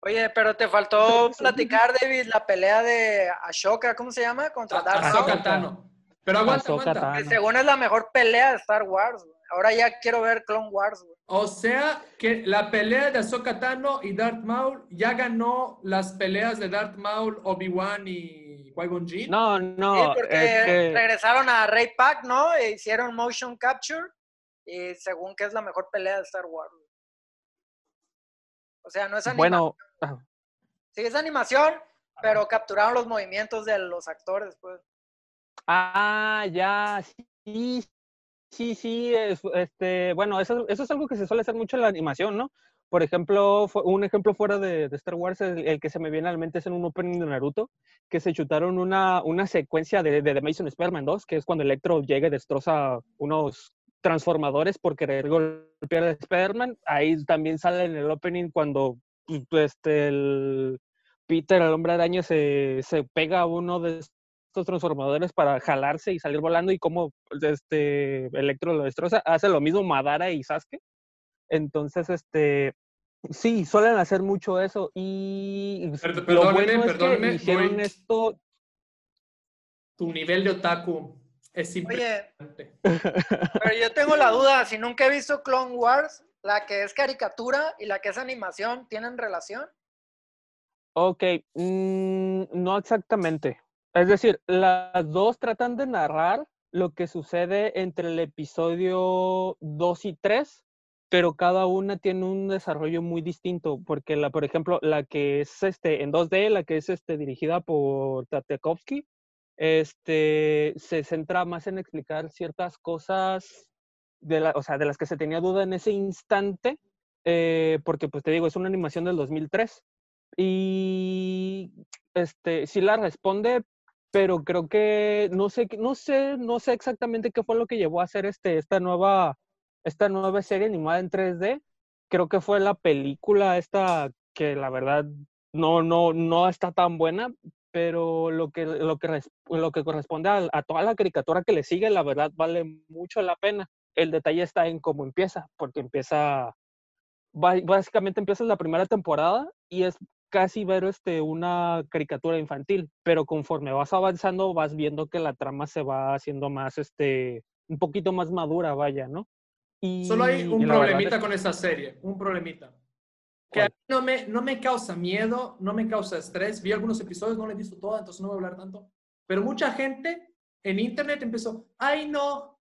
Oye, pero te faltó platicar, David, la pelea de Ashoka, ¿cómo se llama? Contra Darth Tano. Pero aguanta, aguanta. Que según es la mejor pelea de Star Wars. Ahora ya quiero ver Clone Wars. Güey. O sea que la pelea de Ahsoka Tano y Darth Maul ya ganó las peleas de Darth Maul, Obi-Wan y Qui-Gon Jinn. No, no. Sí, porque es que... regresaron a Ray Pack, ¿no? E hicieron motion capture y según que es la mejor pelea de Star Wars. O sea, no es animación. Bueno. Sí, es animación, pero capturaron los movimientos de los actores, pues. Ah, ya, sí, sí, sí, es, este, bueno, eso, eso es algo que se suele hacer mucho en la animación, ¿no? Por ejemplo, un ejemplo fuera de, Star Wars, el, el, que se me viene a la mente es en un opening de Naruto, que se chutaron una, una secuencia de, de The Mason Spider-Man 2, que es cuando Electro llega y destroza unos transformadores por querer golpear a Spider-Man. Ahí también sale en el opening cuando pues, este, el Peter, el hombre araña, se, se pega a uno de estos transformadores para jalarse y salir volando y como este Electro lo destroza. Hace lo mismo Madara y Sasuke. Entonces, este, sí, suelen hacer mucho eso y perdóneme, lo bueno es que hicieron esto. Tu nivel de otaku es Oye, pero yo tengo la duda, si nunca he visto Clone Wars, la que es caricatura y la que es animación, ¿tienen relación? Ok, mm, no exactamente. Es decir, las dos tratan de narrar lo que sucede entre el episodio 2 y 3, pero cada una tiene un desarrollo muy distinto, porque la, por ejemplo, la que es este en 2D, la que es este dirigida por Tatekovsky, este, se centra más en explicar ciertas cosas de, la, o sea, de las que se tenía duda en ese instante, eh, porque pues te digo, es una animación del 2003. Y este, sí la responde, pero creo que no sé, no sé, no sé exactamente qué fue lo que llevó a hacer este, esta nueva, esta nueva serie animada en 3D. Creo que fue la película esta que la verdad no, no, no está tan buena, pero lo que, lo que, lo que corresponde a, a, toda la caricatura que le sigue, la verdad vale mucho la pena. El detalle está en cómo empieza, porque empieza, básicamente empieza la primera temporada y es casi ver este, una caricatura infantil, pero conforme vas avanzando vas viendo que la trama se va haciendo más, este, un poquito más madura, vaya, ¿no? Y, Solo hay un problemita es... con esa serie, un problemita que a mí no me, no me causa miedo, no me causa estrés. Vi algunos episodios, no lo he visto todo, entonces no voy a hablar tanto. Pero mucha gente en internet empezó, ay no,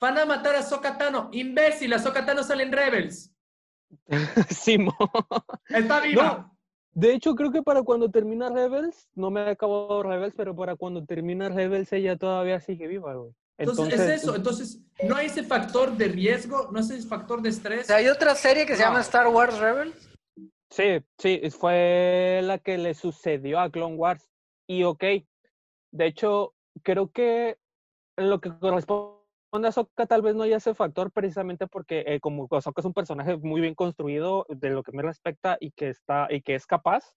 van a matar a Sokatano, imbécil, a Sokatano salen Rebels. Simo. Está viva. No, de hecho, creo que para cuando termina Rebels, no me ha acabado Rebels, pero para cuando termina Rebels ella todavía sigue viva, güey. Entonces, Entonces, es eso, entonces no hay ese factor de riesgo, no hay ese factor de estrés. hay otra serie que no. se llama Star Wars Rebels. Sí, sí, fue la que le sucedió a Clone Wars. Y ok, de hecho, creo que en lo que corresponde a Ahsoka tal vez no haya ese factor precisamente porque eh, como Ahsoka es un personaje muy bien construido de lo que me respecta y que, está, y que es capaz,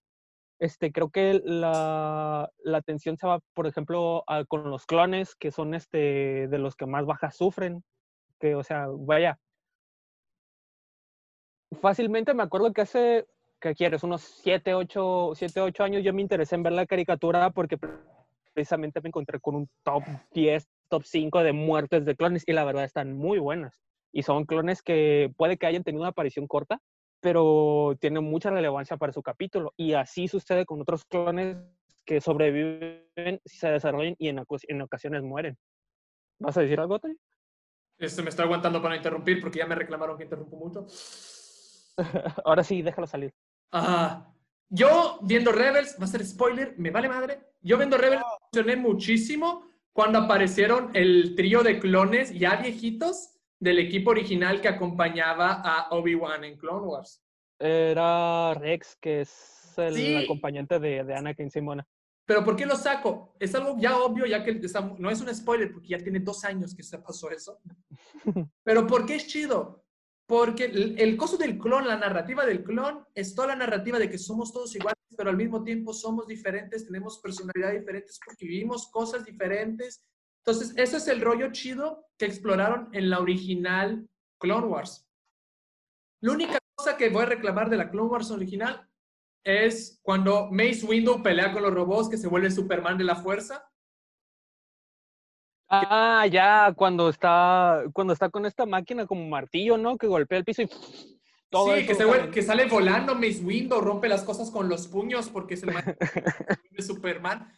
este, creo que la, la tensión se va, por ejemplo, a, con los clones, que son este, de los que más bajas sufren. Que, o sea, vaya. Fácilmente me acuerdo que hace ¿qué quieres? Unos 7, 8, 7, 8 años yo me interesé en ver la caricatura porque precisamente me encontré con un top 10, top 5 de muertes de clones y la verdad están muy buenas. Y son clones que puede que hayan tenido una aparición corta, pero tienen mucha relevancia para su capítulo. Y así sucede con otros clones que sobreviven, se desarrollan y en, en ocasiones mueren. ¿Vas a decir algo, Tony? Este, me estoy aguantando para interrumpir porque ya me reclamaron que interrumpo mucho. Ahora sí, déjalo salir. Uh, yo viendo Rebels, va a ser spoiler, me vale madre. Yo viendo Rebels me emocioné muchísimo cuando aparecieron el trío de clones ya viejitos del equipo original que acompañaba a Obi-Wan en Clone Wars. Era Rex, que es el Sí. acompañante de, de Anakin Simona. Pero ¿por qué lo saco? Es algo ya obvio, ya que no es un spoiler, porque ya tiene dos años que se pasó eso. Pero ¿por qué es chido? Porque el, el coso del clon, la narrativa del clon, es toda la narrativa de que somos todos iguales, pero al mismo tiempo somos diferentes, tenemos personalidades diferentes porque vivimos cosas diferentes. Entonces, ese es el rollo chido que exploraron en la original Clone Wars. La única cosa que voy a reclamar de la Clone Wars original es cuando Mace Windu pelea con los robots que se vuelve Superman de la fuerza. Ah, ya, cuando está, cuando está con esta máquina como martillo, ¿no? Que golpea el piso y todo sí, que, se que sale volando Mace Windu, rompe las cosas con los puños porque es el de Superman.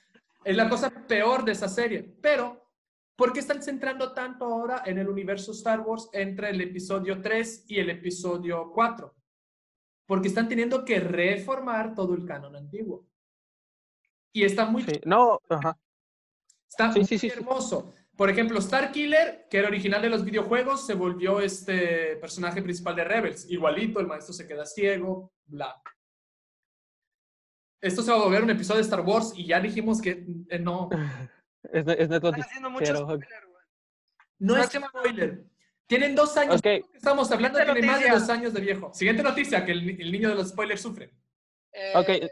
Es la cosa peor de esa serie. Pero, ¿por qué están centrando tanto ahora en el universo Star Wars entre el episodio 3 y el episodio 4? Porque están teniendo que reformar todo el canon antiguo. Y está muy Sí, No, ajá. Está Sí, muy sí. hermoso. Por ejemplo, Star Killer, que era original de los videojuegos, se volvió este personaje principal de Rebels. Igualito, el maestro se queda ciego, bla. Esto se va a volver un episodio de Star Wars y ya dijimos que eh, no, Es, es neto Están haciendo mucho spoiler, no es spoiler. Tienen dos años. Estamos hablando de más de dos años de viejo. Siguiente noticia, que el, el niño de los spoilers sufre. Eh, ok. eh,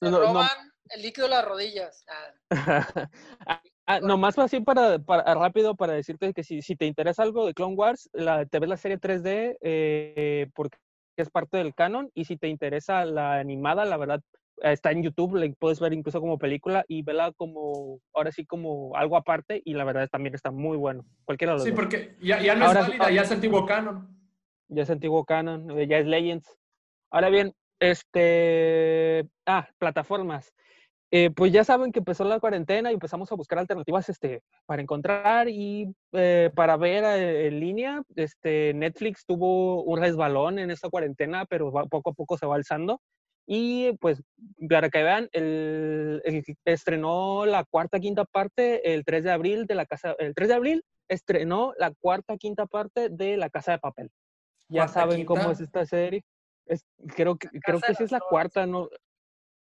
no- roban el líquido de las rodillas. Ah, Ah, nomás así para, para rápido para decirte que si, si te interesa algo de Clone Wars, la, te ves la serie 3D eh, porque es parte del canon y si te interesa la animada, la verdad eh, está en YouTube, la puedes ver incluso como película y vela como ahora sí como algo aparte y la verdad también está muy bueno. Cualquiera de los Sí, dos. porque ya, ya no Ahora es válida, ya es antiguo canon. Ya es antiguo canon, eh, ya es Legends. Ahora bien, este, ah, plataformas. Eh, pues ya saben que empezó la cuarentena y empezamos a buscar alternativas este, para encontrar y eh, para ver eh, en línea. Este, Netflix tuvo un resbalón en esta cuarentena, pero va- poco a poco se va alzando. Y pues, para que vean, el, el- estrenó la cuarta, quinta parte el 3 de abril de la casa, el 3 de abril estrenó la cuarta, quinta parte de La Casa de Papel. Ya ¿Cuarta, saben cómo es esta serie. Es- creo que, creo que sí es la cuarta, ¿no?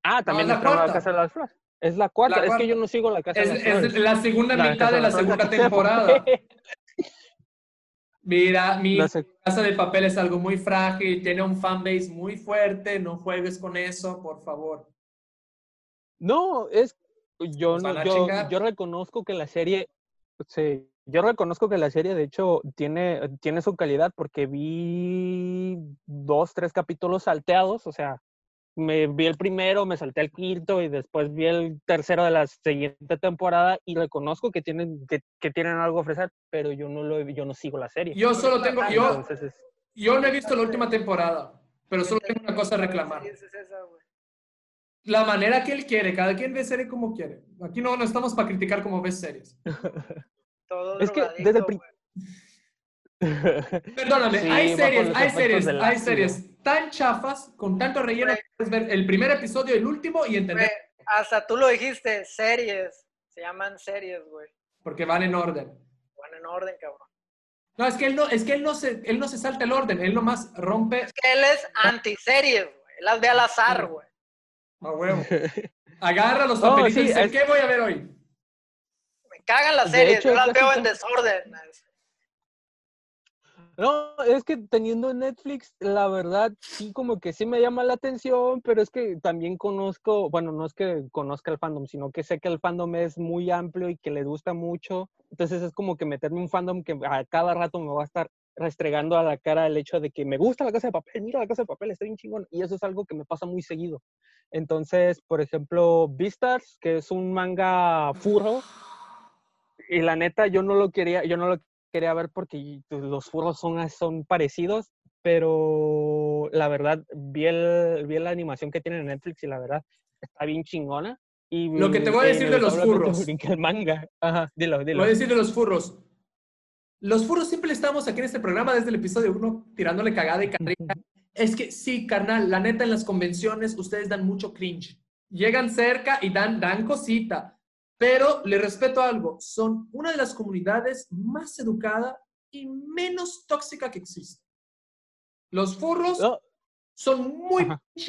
Ah, también la. Casa de las Flores. Es la cuarta, La es que yo no sigo la Casa Es, de las es la segunda La mitad de la segunda temporada. Mira, mi No sé. casa de papel es algo muy frágil, tiene un fanbase muy fuerte, no juegues con eso, por favor. No, es yo van no, yo, yo reconozco que la serie, sí, yo reconozco que la serie de hecho tiene, tiene su calidad porque vi dos, tres capítulos salteados, o sea, me vi el primero, me salté el quinto y después vi el tercero de la siguiente temporada y reconozco que tienen, que, que tienen algo a ofrecer, pero yo no lo yo no sigo la serie. Yo solo tengo, yo, es- yo no he visto la última temporada, pero solo tengo una cosa a reclamar. La manera que él quiere, cada quien ve serie como quiere. Aquí no, no estamos para criticar cómo ves series. Todo Es que desde el. Perdóname, Sí, hay series, hay series, hay ácido. series tan chafas, con tanto relleno, que puedes ver el primer episodio, el último y entender hasta tú lo dijiste, series. Se llaman series, güey. porque van en orden. Van en orden, cabrón. No, es que él no, es que él no se, él no se salta el orden, él nomás rompe Es que él es anti-series, güey. Él las ve al azar, güey. a huevo. Agarra los No, papelitos y sí, dice, es- ¿qué voy a ver hoy? Me cagan las series, hecho, yo las veo en desorden. No, es que teniendo Netflix, la verdad, sí, como que sí me llama la atención, pero es que también conozco, bueno, no es que conozca el fandom, sino que sé que el fandom es muy amplio y que le gusta mucho. Entonces es como que meterme un fandom que a cada rato me va a estar restregando a la cara el hecho de que me gusta la casa de papel, mira la casa de papel, está bien chingón. Y eso es algo que me pasa muy seguido. Entonces, por ejemplo, Beastars, que es un manga furro, y la neta yo no lo quería, yo no lo quería ver porque pues, los furros son, son parecidos, pero la verdad vi, el, vi la animación que tiene en Netflix y la verdad está bien chingona. Y Lo que te voy a eh, decir de los furros. el manga. Ajá, dilo, Lo dilo. voy a decir de los furros. Los furros siempre estamos aquí en este programa desde el episodio 1 tirándole cagada y carrilla. Es que sí, carnal, la neta en las convenciones ustedes dan mucho cringe. Llegan cerca y dan, dan cosita. Pero le respeto algo, son una de las comunidades más educada y menos tóxica que existe. Los furros No, son muy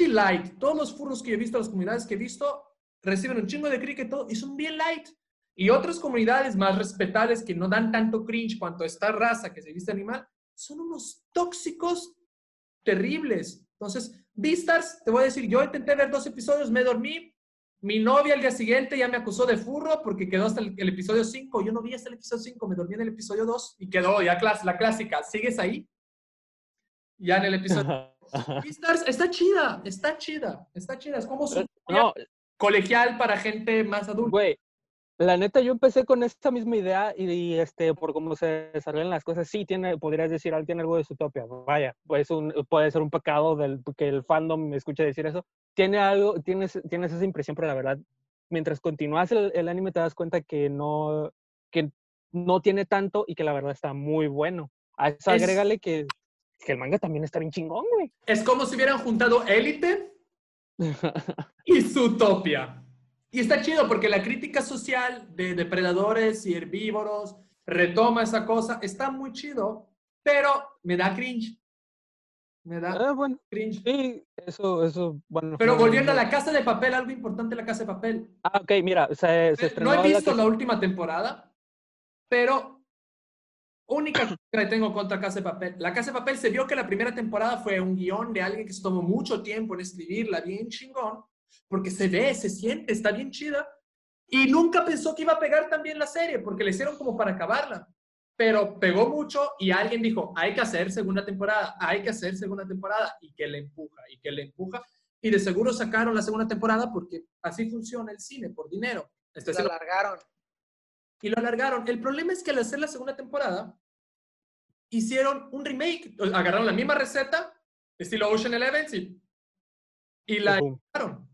light. Todos los furros que he visto, las comunidades que he visto, reciben un chingo de cricket y todo, y son bien light. Y otras comunidades más respetables que no dan tanto cringe cuanto esta raza que se viste animal, son unos tóxicos terribles. Entonces, Beastars, te voy a decir, yo intenté ver dos episodios, me dormí. Mi novia al día siguiente ya me acusó de furro porque quedó hasta el, el episodio 5. Yo no vi hasta el episodio 5, me dormí en el episodio 2 y quedó ya clas- la clásica. ¿Sigues ahí? Ya en el episodio Beastars está chida, está chida, está chida. Es como su no, colegial para gente más adulta. güey. La neta, yo empecé con esta misma idea y, y, este, por cómo se desarrollan las cosas, sí tiene, podrías decir, tiene algo de Zootopia. Vaya, pues un, puede ser un pecado del que el fandom me escuche decir eso. Tiene algo, tienes, tienes esa impresión, pero la verdad, mientras continúas el, el anime te das cuenta que no, que no tiene tanto y que la verdad está muy bueno. A eso Es- agrégale que, que el manga también está bien chingón, güey. Es como si hubieran juntado Élite y Zootopia. Y está chido porque la crítica social de depredadores y herbívoros retoma esa cosa. Está muy chido, pero me da cringe. Me da Ah, bueno, cringe. sí, eso, eso, bueno. Pero volviendo a la casa de papel, algo importante la casa de papel. Ah, ok, mira, se, se estrenó No he la visto casa- la última temporada, pero única cosa que tengo contra Casa de Papel. La Casa de Papel se vio que la primera temporada fue un guion de alguien que se tomó mucho tiempo en escribirla, bien chingón, porque se ve, se siente, está bien chida. Y nunca pensó que iba a pegar también la serie, porque le hicieron como para acabarla. Pero pegó mucho y alguien dijo, hay que hacer segunda temporada, hay que hacer segunda temporada, y que le empuja, y que le empuja. Y de seguro sacaron la segunda temporada porque así funciona el cine, por dinero. La haciendo alargaron. y lo alargaron. El problema es que al hacer la segunda temporada, hicieron un remake. Agarraron la misma receta, estilo Ocean Eleven, y, y la Ujú. editaron.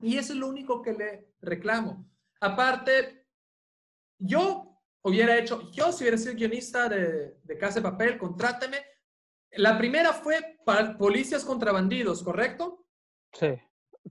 Y eso es lo único que le reclamo. Aparte, yo hubiera hecho, yo si hubiera sido guionista de, de Casa de Papel, contráteme. La primera fue para policías contra bandidos, ¿correcto? Sí,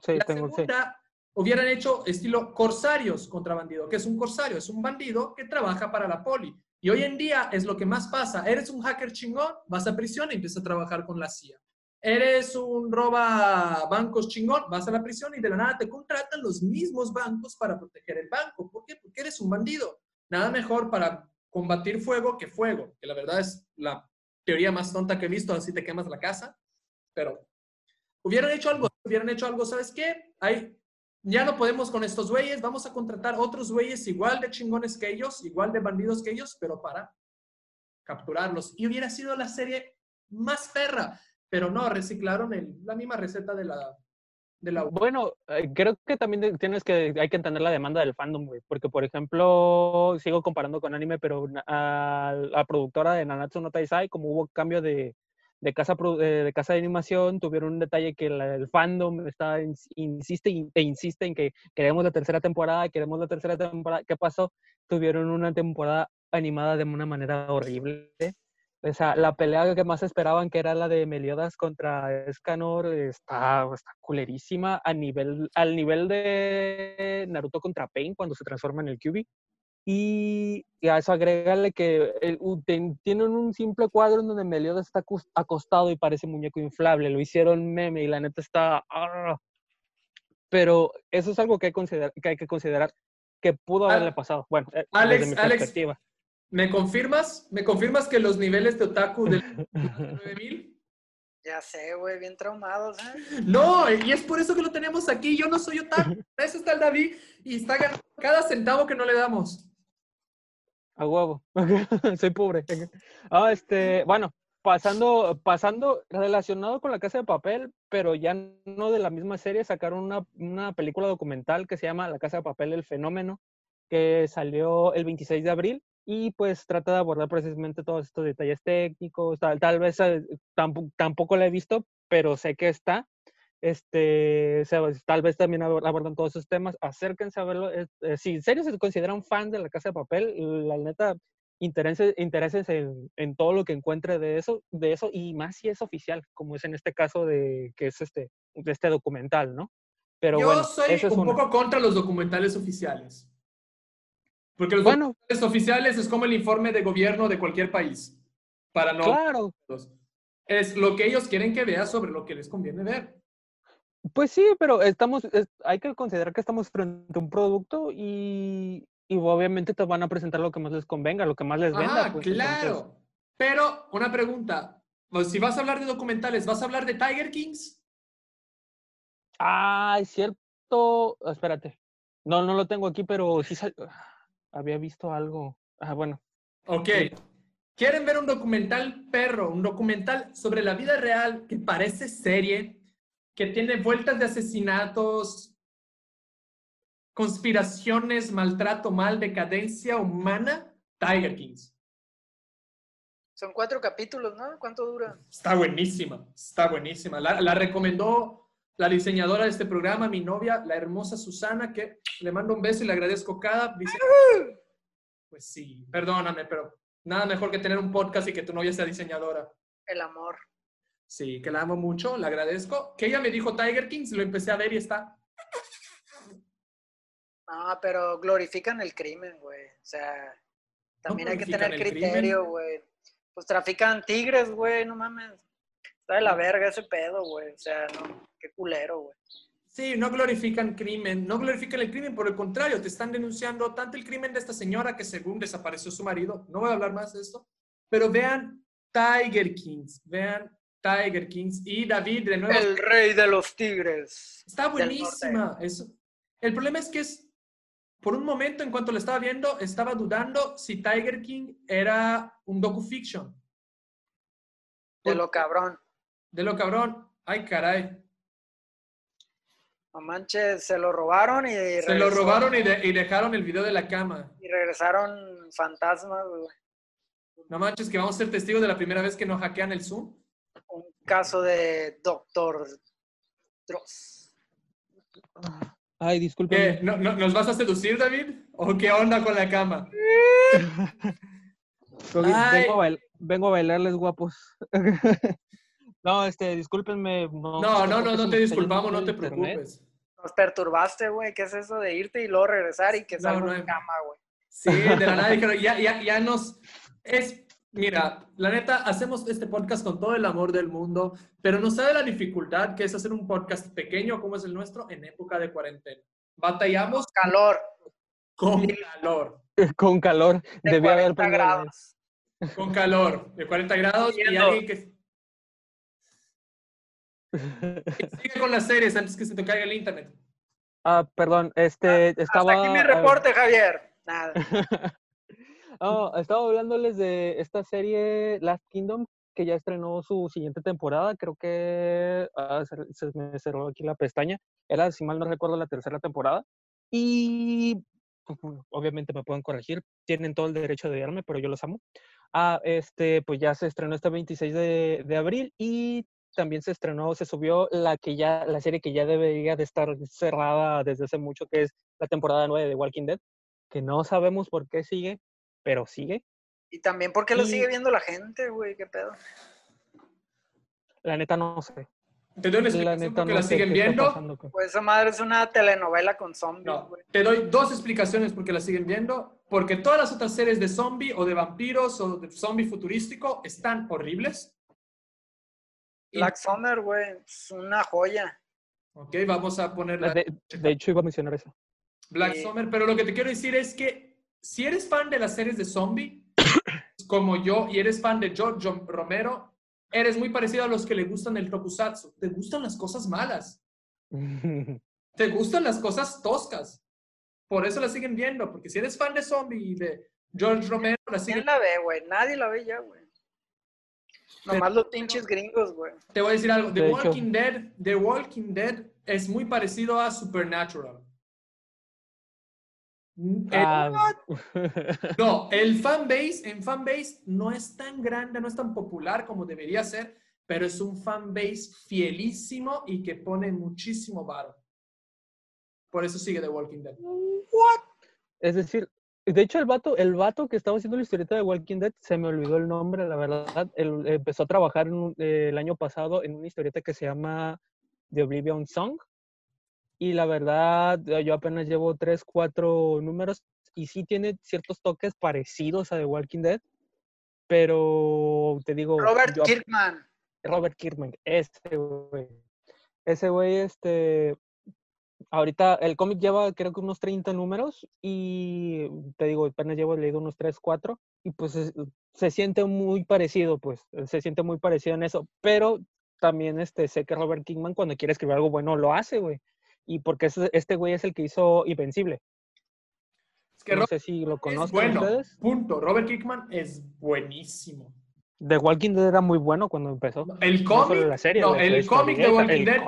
sí, La tengo, sí. segunda hubieran hecho estilo corsarios contra bandido, que es un corsario, es un bandido que trabaja para la poli. Y hoy en día es lo que más pasa. Eres un hacker chingón, vas a prisión y empiezas a trabajar con la CIA. Eres un roba bancos chingón, vas a la prisión y de la nada te contratan los mismos bancos para proteger el banco. ¿Por qué? Porque eres un bandido. Nada mejor para combatir fuego que fuego, que la verdad es la teoría más tonta que he visto, así te quemas la casa. Pero hubieran hecho algo, hubieran hecho algo, ¿sabes qué? Hay, ya no podemos con estos güeyes, vamos a contratar otros güeyes igual de chingones que ellos, igual de bandidos que ellos, pero para capturarlos. Y hubiera sido la serie más perra, pero no, reciclaron el- la misma receta de la... De la Bueno, eh, creo que también tienes que, hay que entender la demanda del fandom, güey, porque por ejemplo, sigo comparando con anime, pero a la productora de Nanatsu no Taizai, como hubo cambio de, de casa, eh, de casa de animación, tuvieron un detalle que el fandom está, ins- insiste e insiste en que queremos la tercera temporada, queremos la tercera temporada. ¿Qué pasó? Tuvieron una temporada animada de una manera horrible. O sea, la pelea que más esperaban, que era la de Meliodas contra Escanor, está, está culerísima a nivel, al nivel de Naruto contra Pain cuando se transforma en el Kyuubi. Y, y a eso agrégale que el- ten- tienen un simple cuadro en donde Meliodas está acostado y parece muñeco inflable. Lo hicieron meme y la neta está... ah. Pero eso es algo que hay, que hay que considerar que pudo haberle pasado. Bueno, eh, Alex, desde mi Alex, perspectiva. ¿Me confirmas? ¿Me confirmas que los niveles de otaku del 9000? Ya sé, güey, bien traumados, ¿eh? No, y es por eso que lo tenemos aquí. Yo no soy otaku. Para eso está el David y está ganando cada centavo que no le damos. A huevo. Soy pobre. Ah, este, bueno, pasando, pasando relacionado con la casa de papel, pero ya no de la misma serie, sacaron una, una película documental que se llama La casa de papel, el fenómeno, que salió el 26 de abril y pues trata de abordar precisamente todos estos detalles técnicos, tal, tal vez eh, tampoco, tampoco la he visto, pero sé que está. Este, tal vez también abor- abordan todos esos temas. Acérquense a verlo. eh, si en serio se consideran fan de la Casa de Papel, la neta, interese- interésense en, en todo lo que encuentre de eso, de eso y más si es oficial, como es en este caso de que es este, de este documental, ¿no? Pero Yo bueno, soy esa es un una. poco contra los documentales oficiales. Porque los Bueno, documentales oficiales es como el informe de gobierno de cualquier país. Para no. claro. Es lo que ellos quieren que veas sobre lo que les conviene ver. Pues sí, pero estamos, es- hay que considerar que estamos frente a un producto y, y obviamente te van a presentar lo que más les convenga, lo que más les venda. Ah, pues, claro. entonces- Pero una pregunta. Pues, si vas a hablar de documentales, ¿vas a hablar de Tiger Kings? Ah, es cierto. Espérate. No, no lo tengo aquí, pero sí sal- había visto algo. Ah, bueno. Ok. ¿Quieren ver un documental perro? Un documental sobre la vida real que parece serie, que tiene vueltas de asesinatos, conspiraciones, maltrato, mal, decadencia humana. Tiger Kings. Son cuatro capítulos, ¿no? ¿Cuánto dura? Está buenísima, está buenísima. La, la recomendó la diseñadora de este programa, mi novia, la hermosa Susana, que le mando un beso y le agradezco cada. Pues sí, perdóname, pero nada mejor que tener un podcast y que tu novia sea diseñadora. El amor. Sí, que la amo mucho, le agradezco. Que ella me dijo Tiger Kings, lo empecé a ver y está. No, pero glorifican el crimen, güey. O sea, también hay que tener criterio, güey. Pues trafican tigres, güey, no mames. Está de la verga ese pedo, güey. O sea, no, qué culero, güey. Sí, no glorifican crimen, no glorifican el crimen, por el contrario, te están denunciando tanto el crimen de esta señora que según desapareció su marido, no voy a hablar más de esto, pero vean Tiger Kings, vean Tiger Kings y David de nuevo El rey de los tigres. está buenísima. Eso. El problema es que es, por un momento en cuanto lo estaba viendo, estaba dudando si Tiger King era un docufiction. De lo cabrón. De lo cabrón, ay caray, No manches, se lo robaron y se lo robaron y, de- y dejaron el video de la cama. y regresaron fantasmas, güey. No manches que vamos a ser testigos de la primera vez que nos hackean el Zoom. Un caso de Doctor Dross. Ay, ¿Qué? discúlpeme. ¿No, no- nos vas a seducir, David? ¿O qué onda con la cama? Vengo Ay. a, bail- vengo a bailarles guapos. no, este, discúlpenme. No, No, no, no, no te disculpamos, no te preocupes. Nos perturbaste, güey. ¿Qué es eso de irte y luego regresar y que No, salga no en hay- cama, güey? Sí, de la nada dijeron, ya, ya, ya nos... Es, mira, la neta, hacemos este podcast con todo el amor del mundo, pero no sabe la dificultad que es hacer un podcast pequeño como es el nuestro en época de cuarentena. Batallamos Calor. con calor, Con calor. De Debía haber 40 prendido la- grados. con calor de 40 grados y alguien que... Sigue con las series antes que se te caiga el internet. Ah, perdón, este, estaba... Hasta aquí mi ah, reporte, Javier. Nada. No, estaba hablándoles de esta serie Last Kingdom, que ya estrenó su siguiente temporada. Creo que ah, se, se me cerró aquí la pestaña. Era, si mal no recuerdo, la tercera temporada. Y pues, obviamente me pueden corregir. Tienen todo el derecho de verme, pero yo los amo. Ah, este, pues ya se estrenó este 26 de, de abril y también se estrenó, se subió la que ya, la serie que ya debería de estar cerrada desde hace mucho, que es la temporada 9 de Walking Dead, que no sabemos por qué sigue, pero sigue. Y también porque lo Y- sigue viendo la gente, güey. ¿Qué pedo? La neta no sé. Te doy una La explicación neta porque no la siguen qué viendo. Pues esa madre es una telenovela con zombies, No, güey. te doy dos explicaciones porque la siguen viendo. Porque todas las otras series de zombie o de vampiros o de zombie futurístico están horribles. Y- Black Summer, güey. Es una joya. Ok, vamos a ponerla. De, de hecho, iba a mencionar eso. Black Sí. Summer, pero lo que te quiero decir es que si eres fan de las series de zombie, como yo, y eres fan de George Romero, eres muy parecido a los que le gustan el tokusatsu. Te gustan las cosas malas, te gustan las cosas toscas. Por eso la siguen viendo, porque si eres fan de zombie y de George Romero, la siguen ¿Quién la ve, güey? Nadie la ve ya, güey. Nomás los pinches gringos, güey. Te voy a decir algo. The De hecho. Walking Dead, The Walking Dead es muy parecido a Supernatural. El- Ah, no, el fanbase, en fanbase no es tan grande, no es tan popular como debería ser, pero es un fanbase fielísimo y que pone muchísimo varo. Por eso sigue The Walking Dead. es decir, de hecho, el vato, el vato que estaba haciendo la historieta de Walking Dead, se me olvidó el nombre, la verdad. Él empezó a trabajar en un- eh, el año pasado en una historieta que se llama The Oblivion Song. Y la verdad, eh, yo apenas llevo tres, cuatro números y sí tiene ciertos toques parecidos a The Walking Dead, pero te digo... Robert yo- Kirkman. Robert Kirkman, ese güey. Ese güey, este, ahorita el cómic lleva creo que unos 30 números y te digo, apenas llevo leído unos 3, 4 y pues es- se siente muy parecido, pues, se siente muy parecido en eso, pero también este, sé que Robert Kirkman cuando quiere escribir algo bueno lo hace, güey. Y porque este güey es el que hizo Invencible. Es que no Robert sé si lo conocen bueno. ustedes. Punto. Robert Kickman es buenísimo. The Walking Dead era muy bueno cuando empezó. El No cómic, la serie, no, la- la el cómic de Walking Dead.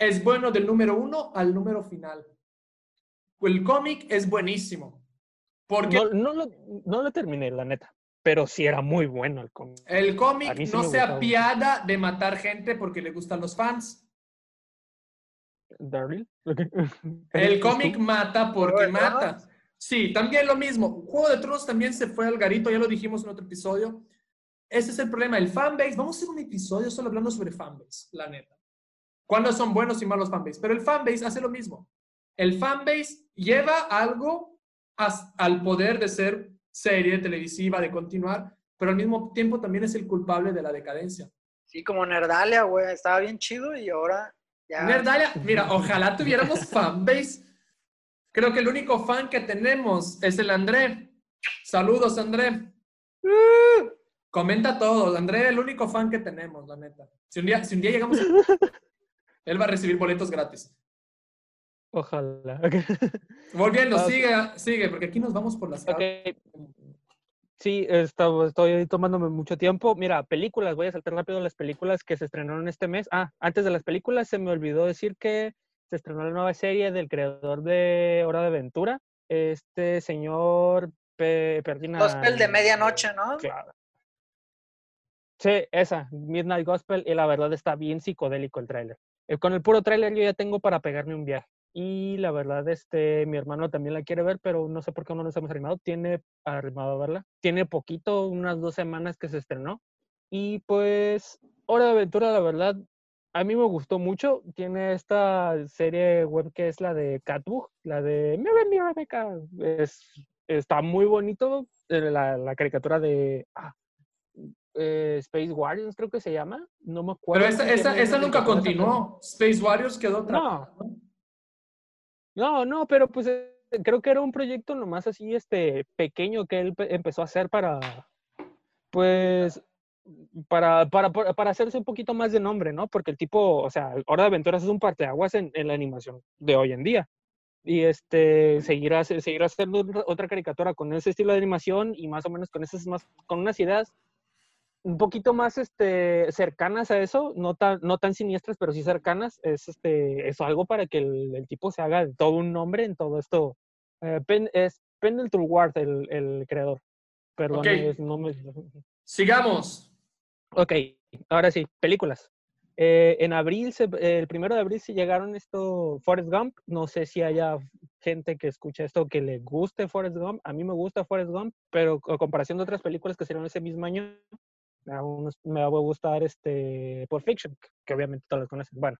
Es bueno del número uno al número final. El cómic es buenísimo. Porque No, no, lo, no lo terminé, la neta. Pero sí era muy bueno el cómic. el cómic sí no se apiada de matar gente porque le gustan los fans. Daryl. El cómic mata porque mata. Sí, también lo mismo. Juego de Tronos también se fue al garito, ya lo dijimos en otro episodio. Ese es el problema, el fanbase. Vamos a hacer un episodio solo hablando sobre fanbase, la neta. Cuándo son buenos y malos fanbase. Pero el fanbase hace lo mismo. El fanbase lleva algo as- al poder de ser serie televisiva, de continuar, pero al mismo tiempo también es el culpable de la decadencia. Sí, como Nerdalia, güey. Estaba bien chido y ahora ya. Nerdalia, mira, ojalá tuviéramos fanbase. Creo que el único fan que tenemos es el André. Saludos, André. Comenta todo. André, el único fan que tenemos, la neta. Si un día, si un día llegamos a... Él va a recibir boletos gratis. Ojalá. Volviendo, Ah, sigue, sigue, porque aquí nos vamos por las Ok. cabras. Sí, está- estoy tomándome mucho tiempo. Mira, películas, voy a saltar rápido las películas que se estrenaron este mes. Ah, antes de las películas se me olvidó decir que se estrenó la nueva serie del creador de Hora de Aventura, este señor Pe Perdina. Gospel de medianoche, ¿no? Claro. Sí, esa, Midnight Gospel, y la verdad está bien psicodélico el tráiler. Eh, Con el puro tráiler yo ya tengo para pegarme un viaje. Y la verdad, este, mi hermano también la quiere ver, pero no sé por qué no nos hemos animado. Tiene arrimado a verla. Tiene poquito, unas dos semanas que se estrenó. Y pues, Hora de Aventura, la verdad, a mí me gustó mucho. Tiene esta serie web que es la de Catbook, la de Mira, mira, Beca. Es, está muy bonito. eh, La, la caricatura de ah, eh, Space Guardians, creo que se llama. No me acuerdo. Pero esa, esa, esa nunca continuó. Space Warriors quedó atrapada, ¿no? No, no, pero pues eh, creo que era un proyecto nomás así, este, pequeño que él pe- empezó a hacer para, pues, para, para, para hacerse un poquito más de nombre, ¿no? Porque el tipo, o sea, Hora de Aventuras es un parteaguas en, en la animación de hoy en día. Y este, seguirá, hace- seguirá haciendo otra- otra caricatura con ese estilo de animación y más o menos con esas más, con unas ideas un poquito más este, cercanas a eso, no tan, no tan siniestras, pero sí cercanas, es, este, es algo para que el, el tipo se haga todo un nombre en todo esto. Eh, Pen- es Pendleton Ward, el, el creador. Perdón, Ok. es- no me... Sigamos. Ok, ahora sí, películas. Eh, en abril, se- el primero de abril se llegaron esto, Forrest Gump. No sé si haya gente que escucha esto que le guste Forrest Gump. A mí me gusta Forrest Gump, pero a comparación de otras películas que salieron ese mismo año, a unos- me va a gustar este Pulp Fiction, que- obviamente todos los conocen. Bueno,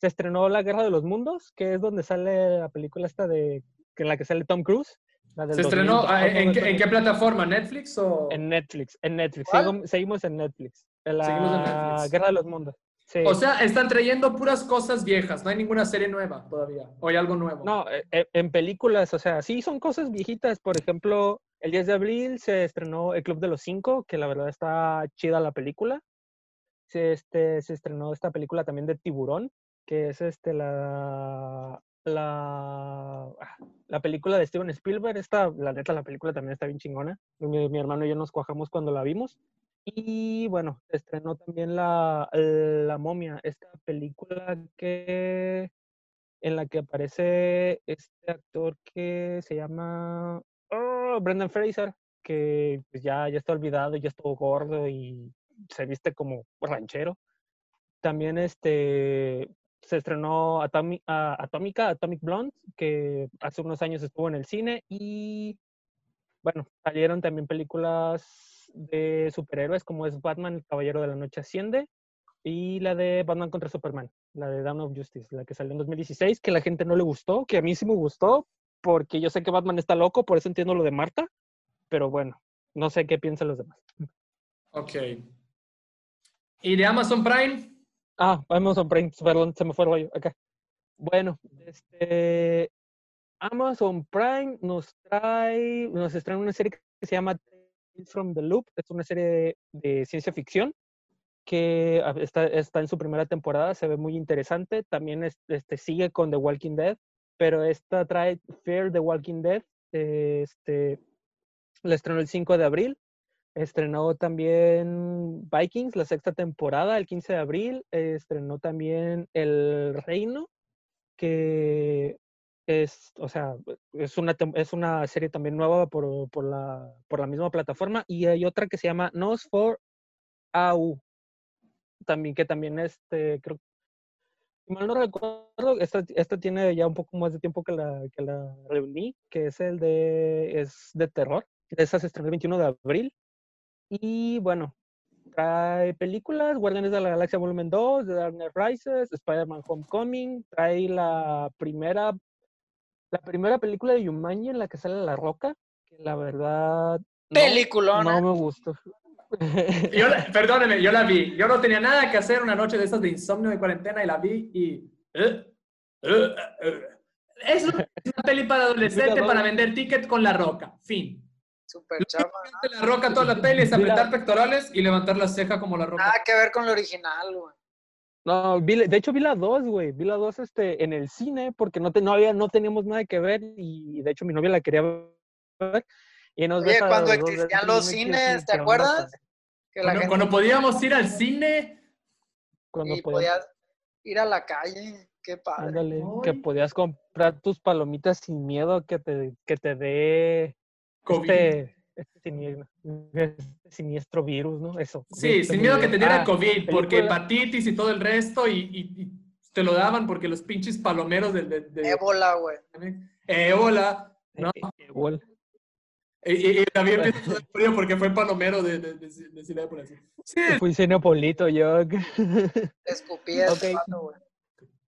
se estrenó La Guerra de los Mundos, que es donde sale la película esta de que en la que sale Tom Cruise. la del ¿Se estrenó 2002, ah, en, en qué, en 2000. qué plataforma? ¿Netflix o...? En Netflix, en Netflix. Sigo- seguimos en Netflix. En la Seguimos en Netflix. Guerra de los Mundos. Sí. O sea, están trayendo puras cosas viejas. No hay ninguna serie nueva todavía. O hay algo nuevo. No, eh, eh, en películas, o sea, sí son cosas viejitas. Por ejemplo, el 10 de abril se estrenó El Club de los Cinco, que la verdad está chida la película. Se, este, estrenó esta película también de Tiburón, que es este, ah, la película de Steven Spielberg. Esta, la neta, la película también está bien chingona. Mi, mi hermano y yo nos cuajamos cuando la vimos. Y bueno, se estrenó también la, la momia, esta película que en la que aparece este actor que se llama oh, Brendan Fraser, que pues, ya, ya está olvidado, ya estuvo gordo y se viste como ranchero. También este, se estrenó Atomi- ah, Atomic Blonde, que hace unos años estuvo en el cine y bueno, salieron también películas de superhéroes como es Batman, el Caballero de la Noche Asciende y la de Batman contra Superman, la de Dawn of Justice, la que salió en 2016, que la gente no le gustó, que a mí sí me gustó, porque yo sé que Batman está loco, por eso entiendo lo de Marta, pero bueno, no sé qué piensan los demás. Ok. ¿Y de Amazon Prime? Ah, Amazon Prime, perdón, se me fue el rollo acá. Bueno, este, Amazon Prime nos trae, nos una serie que se llama Tales from the Loop. Es una serie de, de ciencia ficción que ah, está, está en su primera temporada, se ve muy interesante. También es- este, sigue con The Walking Dead, pero esta trae Fear the Walking Dead. eh, Este, la estrenó el 5 de abril. Estrenó también Vikings, la sexta temporada, el 15 de abril. eh, estrenó también El Reino, que es, o sea, es una, es una serie también nueva por, por, la, por la misma plataforma. Y hay otra que se llama Nos for AU, también que también este, creo, mal no recuerdo, esta, esta tiene ya un poco más de tiempo que la, que la reuní, que es el de, es de terror. Esa se estrenó el 21 de abril. Y bueno, trae películas, Guardianes de la Galaxia Volumen 2, The Dark Knight Rises, Spider-Man Homecoming, trae la primera, la primera película de Yumanji en la que sale La Roca, que la verdad no, Peliculona. no me gustó. Yo perdóneme, yo la vi. Yo no tenía nada que hacer una noche de estas de insomnio de cuarentena y la vi y... eh, eh, eh. Es una peli para adolescente para vender ticket con la roca. Fin. Super chama. La roca toda la peli es Mira. apretar pectorales y levantar la ceja como la roca. Nada que ver con lo original, güey. No, vi de hecho vi la 2, güey. Vi la 2 este, en el cine porque no, te, no, había, no teníamos nada que ver y de hecho mi novia la quería ver. Y nos Oye, cuando existían los cines, ¿te ¿qué onda, acuerdas? Que la Cuando, gente cuando podíamos ir al cine, Cuando y podías, ir a la calle. Qué padre. ándale, que podías comprar tus palomitas sin miedo a que te, que te dé COVID. este, este siniestro, este siniestro virus, ¿no? Eso. Sí, sin miedo que bien. te diera Ah, COVID, porque película- hepatitis y todo el resto, y, y- y te lo daban porque los pinches palomeros del... De, de- Ébola, güey. Ébola. No. eh, igual. Y, y, y también frío porque fue palomero de, de, de, de Cinépolis, así. Sí, Fui cinepolito yo. Escupí ese Ok. vato, güey.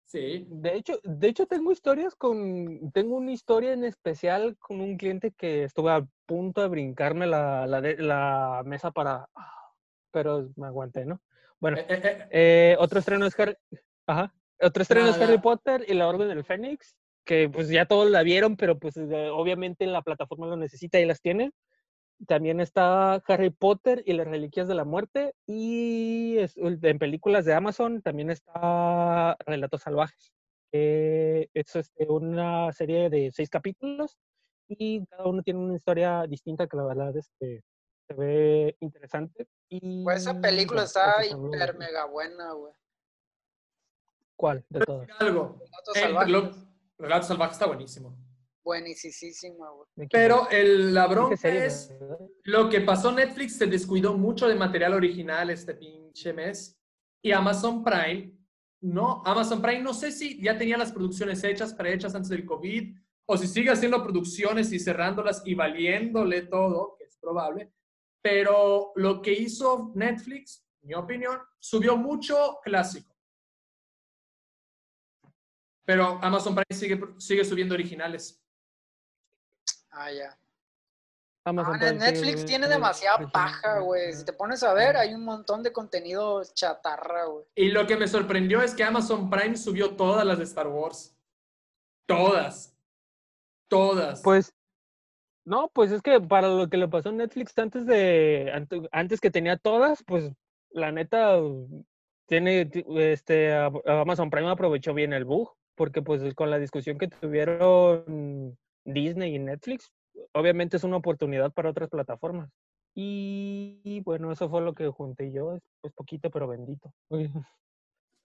sí. De hecho, de hecho tengo historias con, tengo una historia en especial con un cliente que estuve a punto de brincarme la, la, la mesa para, pero me aguanté, ¿no? Bueno, Eh, eh, eh, eh, otro estreno es Harry, ajá, otro estreno es. Harry Potter y la Orden del Fénix, que pues ya todos la vieron, pero pues eh, obviamente en la plataforma lo necesita y las tiene. También está Harry Potter y las Reliquias de la Muerte. Y es- en películas de Amazon también está Relatos Salvajes. que es este, una serie de seis capítulos y cada uno tiene una historia distinta que la verdad este, se ve interesante. Y, Pues esa película bueno, está hiper mega buena, güey. ¿Cuál de todas? algo. El Salvaje, reloj, Relato Salvaje está buenísimo. buenísima, güey. ¿De quién Pero el, la es? bronca ¿Qué serie, es... Lo que pasó Netflix se descuidó mucho de material original este pinche mes. Y Amazon Prime, no, Amazon Prime no sé si ya tenía las producciones hechas, prehechas antes del COVID, o si sigue haciendo producciones y cerrándolas y valiéndole todo, que es probable. Pero lo que hizo Netflix, mi opinión, subió mucho clásico. Pero Amazon Prime sigue, sigue subiendo originales. Ah, ya. Amazon Ah, sí, Netflix tiene demasiada sí, paja, güey. Si te pones a ver, hay un montón de contenido chatarra, güey. Y lo que me sorprendió es que Amazon Prime subió todas las de Star Wars. Todas. Todas. Pues, no, pues es que para lo que le pasó a Netflix antes de, ante- antes que tenía todas, pues la neta tiene, ti- este, Amazon Prime aprovechó bien el bug, porque pues con la discusión que tuvieron Disney y Netflix, obviamente es una oportunidad para otras plataformas. Y, y bueno, eso fue lo que junté yo, es pues poquito pero bendito.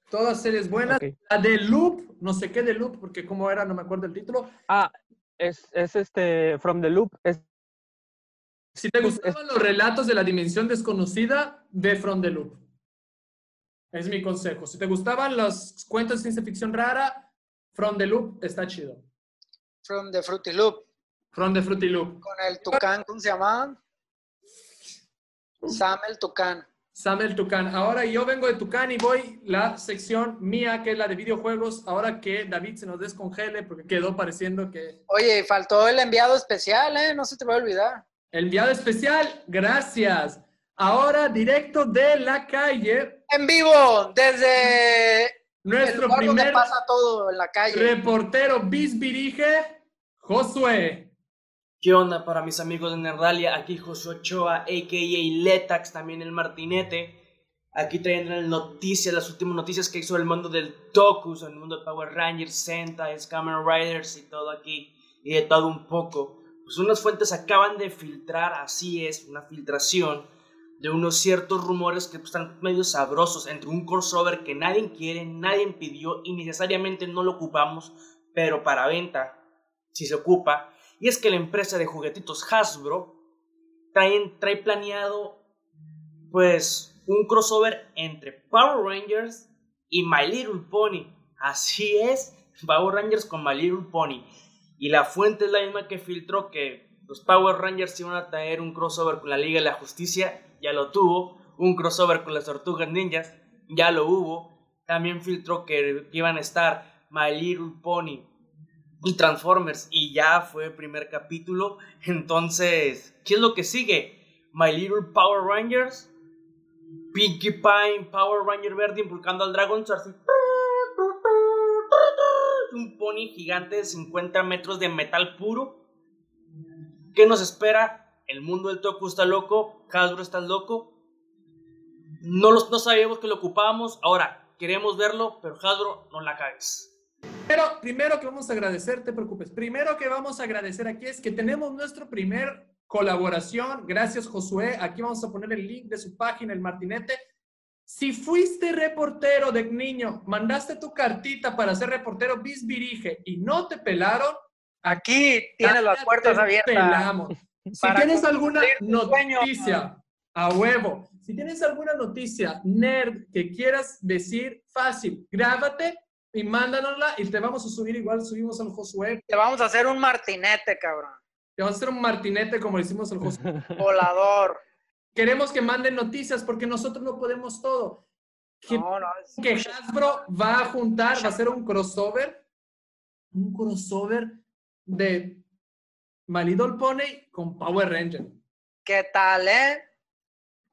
Todas series buenas. Ok. La de Loop, no sé qué de Loop, porque cómo era, no me acuerdo el título. Ah, es, es este, From the Loop, es Si te gustaban los relatos de la dimensión desconocida, ve From the Loop. Es mi consejo. Si te gustaban los cuentos de ciencia ficción rara, From the Loop está chido. From the Fruity Loop. From the Fruity Loop. Con el Tucán, ¿cómo se llamaba? Sam el Tucán. Sam el Tucán. Ahora yo vengo de Tucán y voy la sección mía, que es la de videojuegos. Ahora que David se nos descongele, porque quedó pareciendo que Oye, faltó el enviado especial, ¿eh? No se te va a olvidar. el enviado especial, gracias. Ahora directo de la calle, En vivo, desde nuestro lugar donde primer pasa todo en la calle. reportero bisbirige, Josué. ¿Qué onda para mis amigos de Nerdalia? Aquí Josué Ochoa, a.k.a. Letax, también el Martinete. Aquí trayendo las noticias, las últimas noticias que hizo el mundo del Tokus, el mundo de Power Rangers, Sentai, Kamen Riders y todo aquí. Y de todo un poco. Pues unas fuentes acaban de filtrar, así es, una filtración de unos ciertos rumores que están medio sabrosos entre un crossover que nadie quiere, nadie pidió y necesariamente no lo ocupamos, pero para venta, si se ocupa. Y es que la empresa de juguetitos Hasbro trae, trae planeado, pues, un crossover entre Power Rangers y My Little Pony. Así es, Power Rangers con My Little Pony. Y la fuente es la misma que filtró que los Power Rangers iban a traer un crossover con la Liga de la Justicia, ya lo tuvo. Un crossover con las Tortugas Ninjas, ya lo hubo. También filtró que iban a estar My Little Pony y Transformers y ya fue el primer capítulo. Entonces, ¿qué es lo que sigue? My Little Power Rangers, Pinkie Pie, Power Ranger verde impulcando al Dragon Sword, un pony gigante de 50 metros de metal puro. ¿Qué nos espera? El mundo del Toku está loco, Hasbro está loco. No, los, no sabíamos que lo ocupábamos, ahora queremos verlo, pero Hasbro no la cagues. Pero primero que vamos a agradecer, te preocupes, primero que vamos a agradecer aquí es que tenemos nuestro primer colaboración. Gracias, Josué. Aquí vamos a poner el link de su página, el Martinete. Si fuiste reportero de niño, mandaste tu cartita para ser reportero bisbirige y no te pelaron, Aquí tienes las ya puertas abiertas. pelamos. Si tienes alguna noticia a huevo, si tienes alguna noticia nerd que quieras decir, fácil, grábate y mándanosla y te vamos a subir igual subimos al Josué. Te vamos a hacer un martinete, cabrón. Te vamos a hacer un martinete como le hicimos al Josué. Volador. Queremos que manden noticias porque nosotros no podemos todo. Que, No, no. es- que Hasbro va a juntar, va a hacer un crossover, un crossover de My Little Pony con Power Ranger. ¿Qué tal, eh?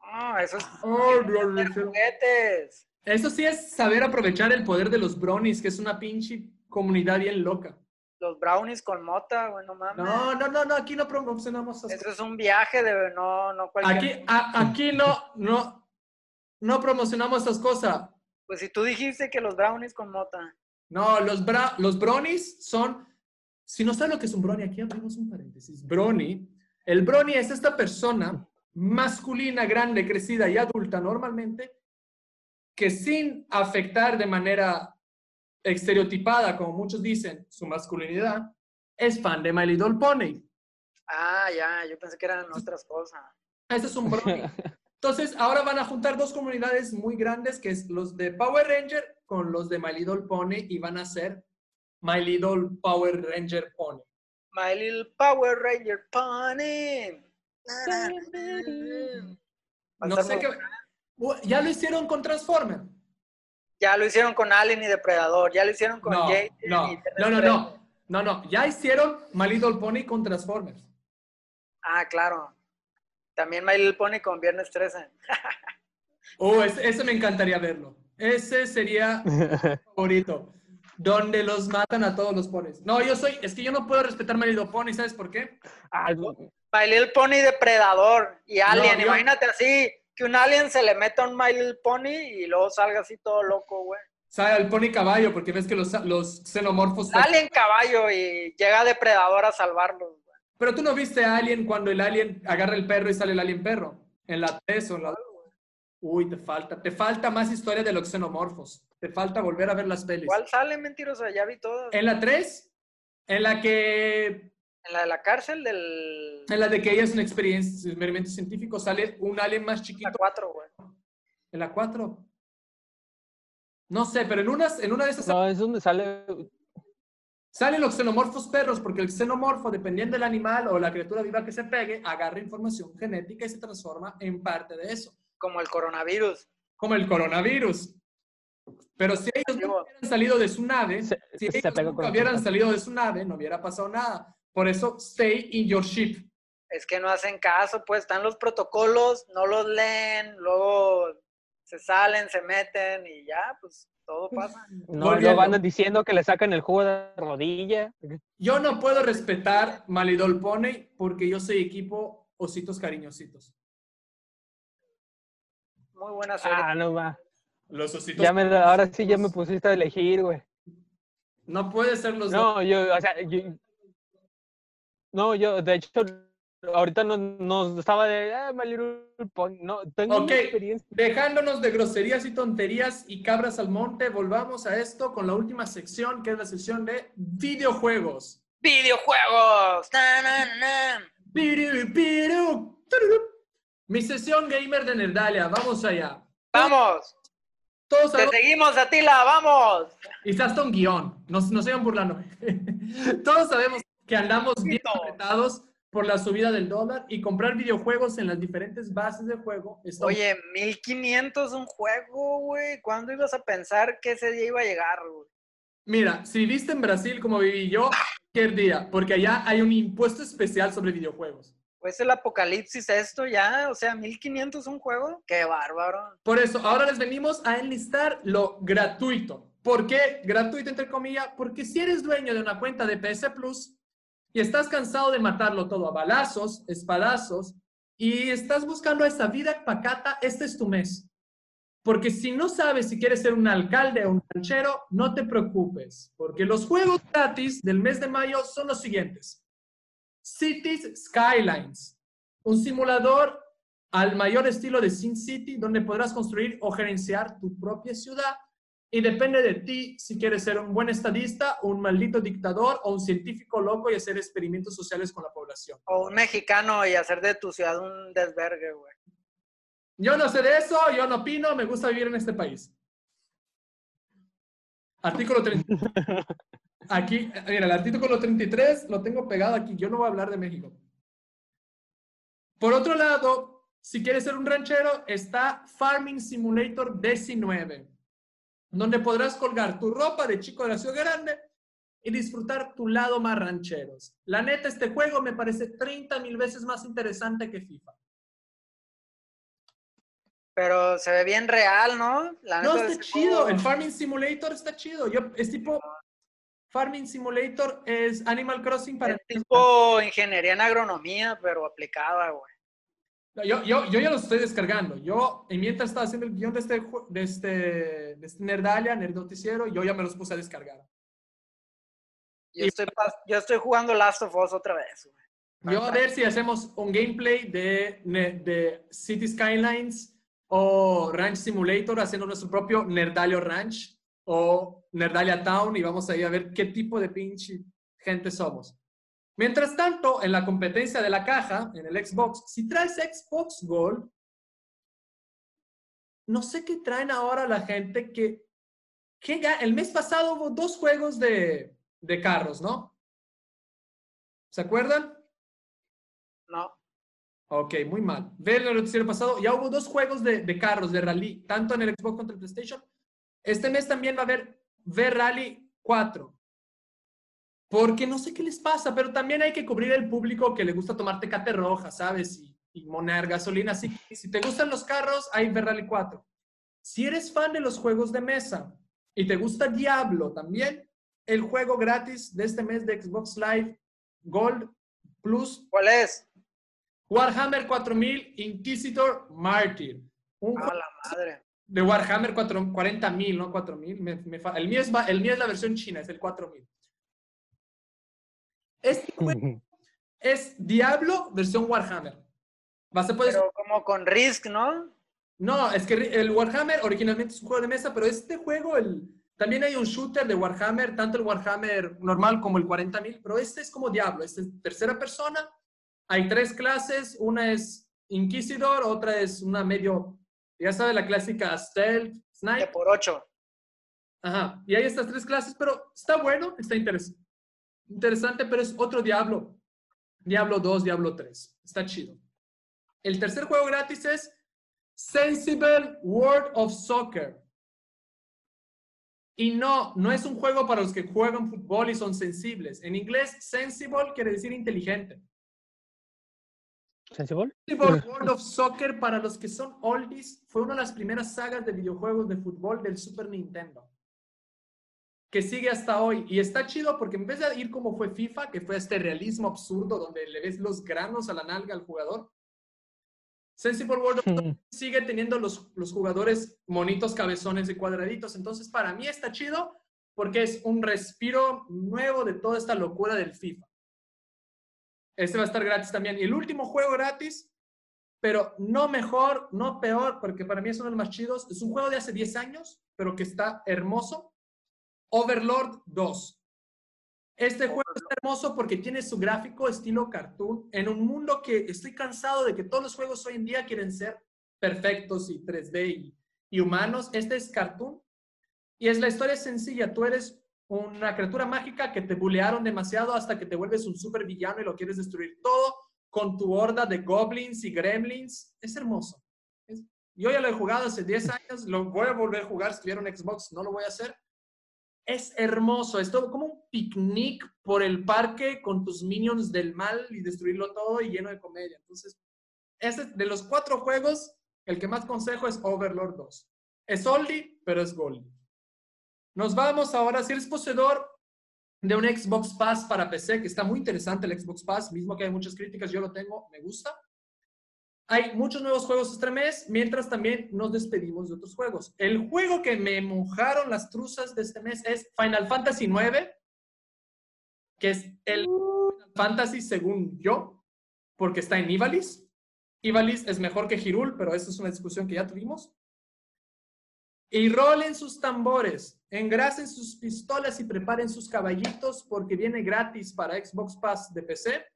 Ah, eso es Oh, Dios mío. juguetes. Eso sí es saber aprovechar el poder de los bronies, que es una pinche comunidad bien loca. Los brownies con mota, güey, no mames. No, no, no, no, aquí no promocionamos esas Eso es un viaje de no, no cualquier. Aquí, a- aquí no, no, no promocionamos esas cosas. Pues si tú dijiste que los brownies con mota. No, los, bra- los bronies son, si no sabes lo que es un brony, aquí abrimos un paréntesis. Brony, el brony es esta persona masculina, grande, crecida y adulta normalmente, que sin afectar de manera estereotipada, como muchos dicen, su masculinidad, es fan de My Little Pony. Ah, ya, yo pensé que eran otras cosas. Ese es un brony. Entonces, ahora van a juntar dos comunidades muy grandes, que es los de Power Ranger con los de My Little Pony, y van a ser My Little Power Ranger Pony. My Little Power Ranger Pony. No sé qué... Ya lo hicieron con Transformer. Ya lo hicieron con Alien y Depredador, ya lo hicieron con No, Jason no, y no, no, no. No, no. Ya hicieron My Little Pony con Transformers. Ah, claro. También My Little Pony con Viernes 13. Oh, ese, ese me encantaría verlo. Ese sería mi favorito. Donde los matan a todos los ponis. No, yo soy... Es que yo no puedo respetar My Little Pony, ¿sabes por qué? Ah, My Little Pony Depredador y Alien. yo- Imagínate así, que un Alien se le meta a un My Little Pony y luego salga así todo loco, güey. Sabe al pony caballo, porque ves que los, los xenomorfos... Alien caballo y llega Depredador a salvarlos, güey. Pero tú no viste a Alien cuando el Alien agarra el perro y sale el Alien perro. En la 3 o en la... Uy, te falta. Te falta más historia de los xenomorfos. Te falta volver a ver las pelis. ¿Cuál sale, mentirosa? Ya vi todas. En la 3, en la que... En la de la cárcel del... En la de que ella es un experiencia- experimento científico, sale un alien más La chiquito. 4, güey. En la 4. No sé, pero en, unas, en una de esas no, es donde sale. salen los xenomorfos perros, porque el xenomorfo, dependiendo del animal o la criatura viva que se pegue, agarra información genética y se transforma en parte de eso. Como el coronavirus. como el coronavirus. Pero si ellos no hubieran salido de su nave, Se- si se ellos pegó hubieran salido de su nave, no hubiera pasado nada. Por eso, stay in your ship. Es que no hacen caso, pues están los protocolos, no los leen, luego se salen, se meten y ya, pues todo pasa. No, luego andan diciendo que le sacan el jugo de rodilla. Yo no puedo respetar Malidol Pony porque yo soy equipo ositos cariñositos. Muy buena serie. Ah, no va. Los ositos. Ya me, ahora sí ya me pusiste a elegir, güey. No puede ser los dos. No, yo, o sea, yo, no, yo, de hecho, ahorita no, no estaba de, ah, My Little Pony. No, tengo Ok. una experiencia. Dejándonos de groserías y tonterías y cabras al monte, volvamos a esto con la última sección, que es la sección de videojuegos. ¡Videojuegos! ¡Na, na, na! Piru, piru. Mi sesión gamer de Nerdalia, vamos allá. ¡Vamos! Todos ¡Te seguimos, Atila! ¡Vamos! y está hasta un guion, no, no sigan burlando. Todos sabemos que andamos bien apretados por la subida del dólar y comprar videojuegos en las diferentes bases de juego. está Oye, 1500 un juego, güey. ¿Cuándo ibas a pensar que ese día iba a llegar, güey? Mira, si viviste en Brasil como viví yo, qué día, porque allá hay un impuesto especial sobre videojuegos. Pues el apocalipsis esto ya, o sea, 1500 un juego. ¡Qué bárbaro! Por eso, ahora les venimos a enlistar lo gratuito. ¿Por qué gratuito, entre comillas? Porque si eres dueño de una cuenta de PS Plus y estás cansado de matarlo todo a balazos, espadazos, y estás buscando esa vida pacata, este es tu mes. Porque si no sabes si quieres ser un alcalde o un ranchero, no te preocupes, porque los juegos gratis del mes de mayo son los siguientes. Cities Skylines, un simulador al mayor estilo de Sin City, donde podrás construir o gerenciar tu propia ciudad. Y depende de ti si quieres ser un buen estadista, un maldito dictador o un científico loco y hacer experimentos sociales con la población. O un mexicano y hacer de tu ciudad un desvergue, güey. Yo no sé de eso, yo no opino, me gusta vivir en este país. Artículo 30. Aquí, mira, el artículo 33 lo tengo pegado aquí. Yo no voy a hablar de México. Por otro lado, si quieres ser un ranchero, está Farming Simulator 19, donde podrás colgar tu ropa de chico de la ciudad grande y disfrutar tu lado más rancheros. La neta, este juego me parece 30 mil veces más interesante que FIFA. Pero se ve bien real, ¿no? La No, está chido. El Farming Simulator está chido. Yo, es tipo. Farming Simulator es Animal Crossing para. Es tipo ingeniería en agronomía, pero aplicada, güey. No, Yo, yo, yo ya lo estoy descargando. Yo, y mientras estaba haciendo el guion de este, de este, de este Nerdalia, Nerd Noticiero, yo ya me los puse a descargar. Yo Y- estoy, yo estoy jugando Last of Us otra vez, güey. Yo a ver si hacemos un gameplay de, de City Skylines o Ranch Simulator, haciendo nuestro propio Nerdalia Ranch o Nerdalia Town y vamos ahí a ver qué tipo de pinche gente somos. Mientras tanto, en la competencia de la caja, en el Xbox, si traes Xbox Gold, no sé qué traen ahora la gente que, que el mes pasado hubo dos juegos de, de carros, ¿no? ¿Se acuerdan? No. Ok, muy mal. Ver el noticiero pasado, ya hubo dos juegos de, de carros, de rally, tanto en el Xbox contra el PlayStation. Este mes también va a haber V-Rally 4. Porque no sé qué les pasa, pero también hay que cubrir el público que le gusta tomar tecate roja, ¿sabes? Y, y monear gasolina. Así que si te gustan los carros, hay V-Rally 4. Si eres fan de los juegos de mesa y te gusta Diablo también, el juego gratis de este mes de Xbox Live Gold Plus ¿Cuál es? Warhammer 4000 Inquisitor Martyr. Un A la madre. De Warhammer 4 40.000, no 4000. Me, me fa- el, mío es, el mío es la versión china, es el 4000. Este juego es Diablo versión Warhammer. Vas a poder- Pero como con Risk, ¿no? No, es que el Warhammer originalmente es un juego de mesa, pero este juego, el, también hay un shooter de Warhammer, tanto el Warhammer normal como el 40.000, pero este es como Diablo, este es tercera persona. Hay tres clases, una es Inquisidor, otra es una medio, ya sabe, la clásica Stealth, De Snipe. por ocho. Ajá, y hay estas tres clases, pero está bueno, está interes- interesante, pero es otro Diablo. Diablo 2, Diablo 3. Está chido. El tercer juego gratis es Sensible World of Soccer. Y no, no es un juego para los que juegan fútbol y son sensibles. En inglés, sensible quiere decir inteligente. ¿Sensible? World of Soccer, para los que son oldies, fue una de las primeras sagas de videojuegos de fútbol del Super Nintendo. Que sigue hasta hoy. Y está chido porque en vez de ir como fue FIFA, que fue este realismo absurdo donde le ves los granos a la nalga al jugador, Sensible World of Soccer sigue teniendo los, los jugadores monitos, cabezones y cuadraditos. Entonces, para mí está chido porque es un respiro nuevo de toda esta locura del FIFA. Este va a estar gratis también. Y el último juego gratis, pero no mejor, no peor, porque para mí es uno de los más chidos. Es un juego de hace 10 años, pero que está hermoso. Overlord 2. Este juego está hermoso porque tiene su gráfico estilo cartoon en un mundo que estoy cansado de que todos los juegos hoy en día quieren ser perfectos y 3D y, y humanos. Este es cartoon y es la historia sencilla. Tú eres una criatura mágica que te bulearon demasiado hasta que te vuelves un super villano y lo quieres destruir todo con tu horda de goblins y gremlins. Es hermoso. Yo ya lo he jugado hace 10 años, lo voy a volver a jugar si tuviera un Xbox, no lo voy a hacer. Es hermoso, es todo como un picnic por el parque con tus minions del mal y destruirlo todo y lleno de comedia. Entonces, ese, de los cuatro juegos, el que más consejo es Overlord 2. Es oldie, pero es goldie. Nos vamos ahora, si eres poseedor de un Xbox Pass para PC, que está muy interesante el Xbox Pass, mismo que hay muchas críticas, yo lo tengo, me gusta. Hay muchos nuevos juegos este mes, mientras también nos despedimos de otros juegos. El juego que me mojaron las truzas de este mes es Final Fantasy IX, que es el Final Fantasy según yo, porque está en Ivalice. Ivalice es mejor que Hirul, pero esa es una discusión que ya tuvimos. Y rolen sus tambores, engrasen sus pistolas y preparen sus caballitos porque viene gratis para Xbox Pass de PC.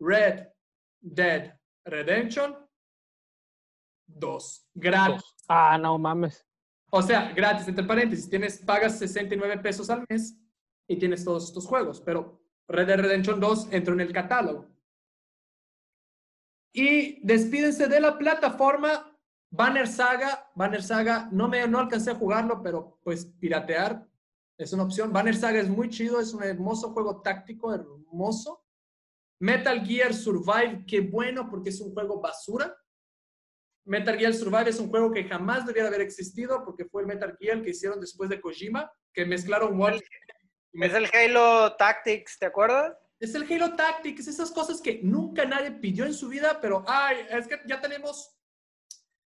Red Dead Redemption 2. Gratis. Ah, no mames. O sea, gratis, entre paréntesis, tienes, pagas 69 pesos al mes y tienes todos estos juegos, pero Red Dead Redemption 2 entró en el catálogo. Y despídense de la plataforma Banner Saga. Banner Saga, no, me, no alcancé a jugarlo, pero pues piratear es una opción. Banner Saga es muy chido, es un hermoso juego táctico, hermoso. Metal Gear Survive, qué bueno porque es un juego basura. Metal Gear Survive es un juego que jamás debiera haber existido porque fue el Metal Gear que hicieron después de Kojima, que mezclaron War- Es el Halo Tactics, ¿te acuerdas? Es el Halo Tactics, esas cosas que nunca nadie pidió en su vida, pero ay, es que ya tenemos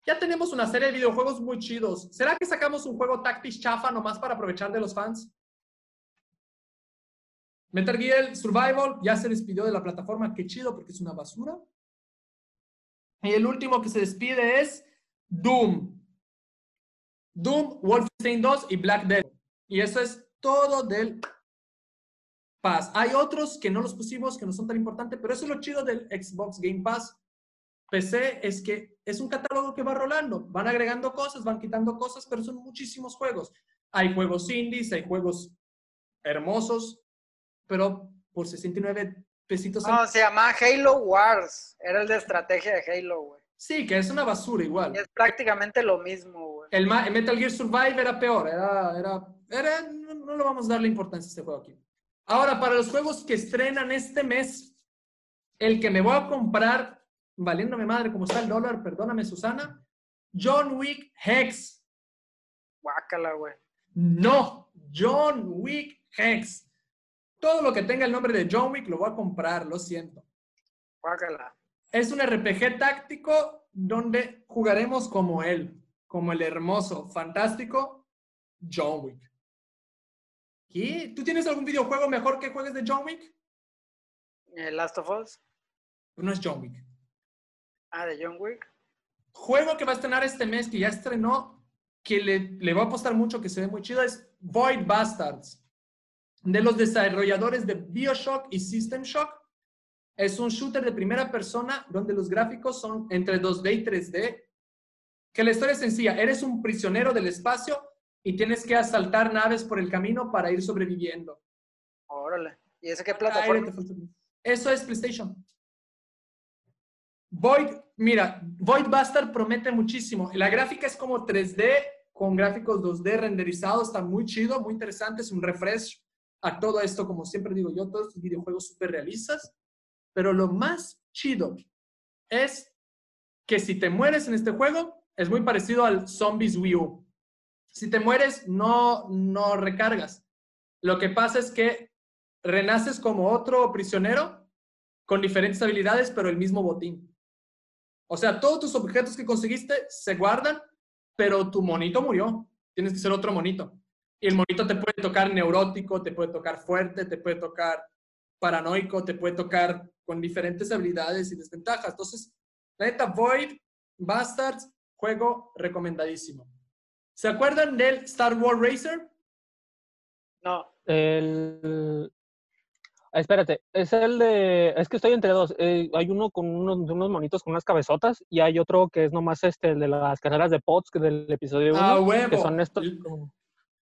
ya tenemos una serie de videojuegos muy chidos. ¿Será que sacamos un juego Tactics chafa nomás para aprovechar de los fans? Metal Gear Survival ya se despidió de la plataforma, qué chido porque es una basura. Y el último que se despide es Doom. Doom, Wolfenstein 2 y Black Dead. Y eso es todo del Pass. Hay otros que no los pusimos, que no son tan importantes, pero eso es lo chido del Xbox Game Pass. PC es que es un catálogo que va rolando. Van agregando cosas, van quitando cosas, pero son muchísimos juegos. Hay juegos indies, hay juegos hermosos, pero por 69 pesitos. al- No, se llama Halo Wars. Era el de estrategia de Halo, güey. Sí, que es una basura igual. Y es prácticamente lo mismo, güey. El, el Metal Gear Survive era peor, era, era, era- no, no le vamos a darle importancia a este juego aquí. Ahora, para los juegos que estrenan este mes, el que me voy a comprar, valiéndome madre como está el dólar, perdóname Susana, John Wick Hex. Guácala, güey. No, John Wick Hex. Todo lo que tenga el nombre de John Wick lo voy a comprar, lo siento. Guácala. Es un RPG táctico donde jugaremos como él, como el hermoso, fantástico John Wick. ¿Qué? ¿Tú tienes algún videojuego mejor que juegues de John Wick? Eh, Last of Us. No es John Wick. Ah, de John Wick. Juego que va a estrenar este mes, que ya estrenó, que le, le va a apostar mucho, que se ve muy chido, es Void Bastards. De los desarrolladores de Bioshock y System Shock. Es un shooter de primera persona donde los gráficos son entre 2D y 3D. Que la historia es sencilla. Eres un prisionero del espacio y tienes que asaltar naves por el camino para ir sobreviviendo. Órale. ¿Y ese qué plataforma? Eso es PlayStation. Void mira, Void Bastard promete muchísimo. La gráfica es como 3D con gráficos 2D renderizados, está muy chido, muy interesante, es un refresh a todo esto, como siempre digo yo, todos estos videojuegos súper realistas. Pero lo más chido es que si te mueres en este juego, es muy parecido al Zombies Wii U. Si te mueres, no, no recargas. Lo que pasa es que renaces como otro prisionero con diferentes habilidades, pero el mismo botín. O sea, todos tus objetos que conseguiste se guardan, pero tu monito murió. Tienes que ser otro monito. Y el monito te puede tocar neurótico, te puede tocar fuerte, te puede tocar paranoico, te puede tocar con diferentes habilidades y desventajas. Entonces, la neta, Void, Bastards, juego recomendadísimo. ¿Se acuerdan del Star Wars Racer? No. El... Espérate, es el de. Es que estoy entre dos. Eh, hay uno con unos, unos monitos con unas cabezotas y hay otro que es nomás este, el de las carreras de pods que del episodio 1. Ah, huevo. Que son estos.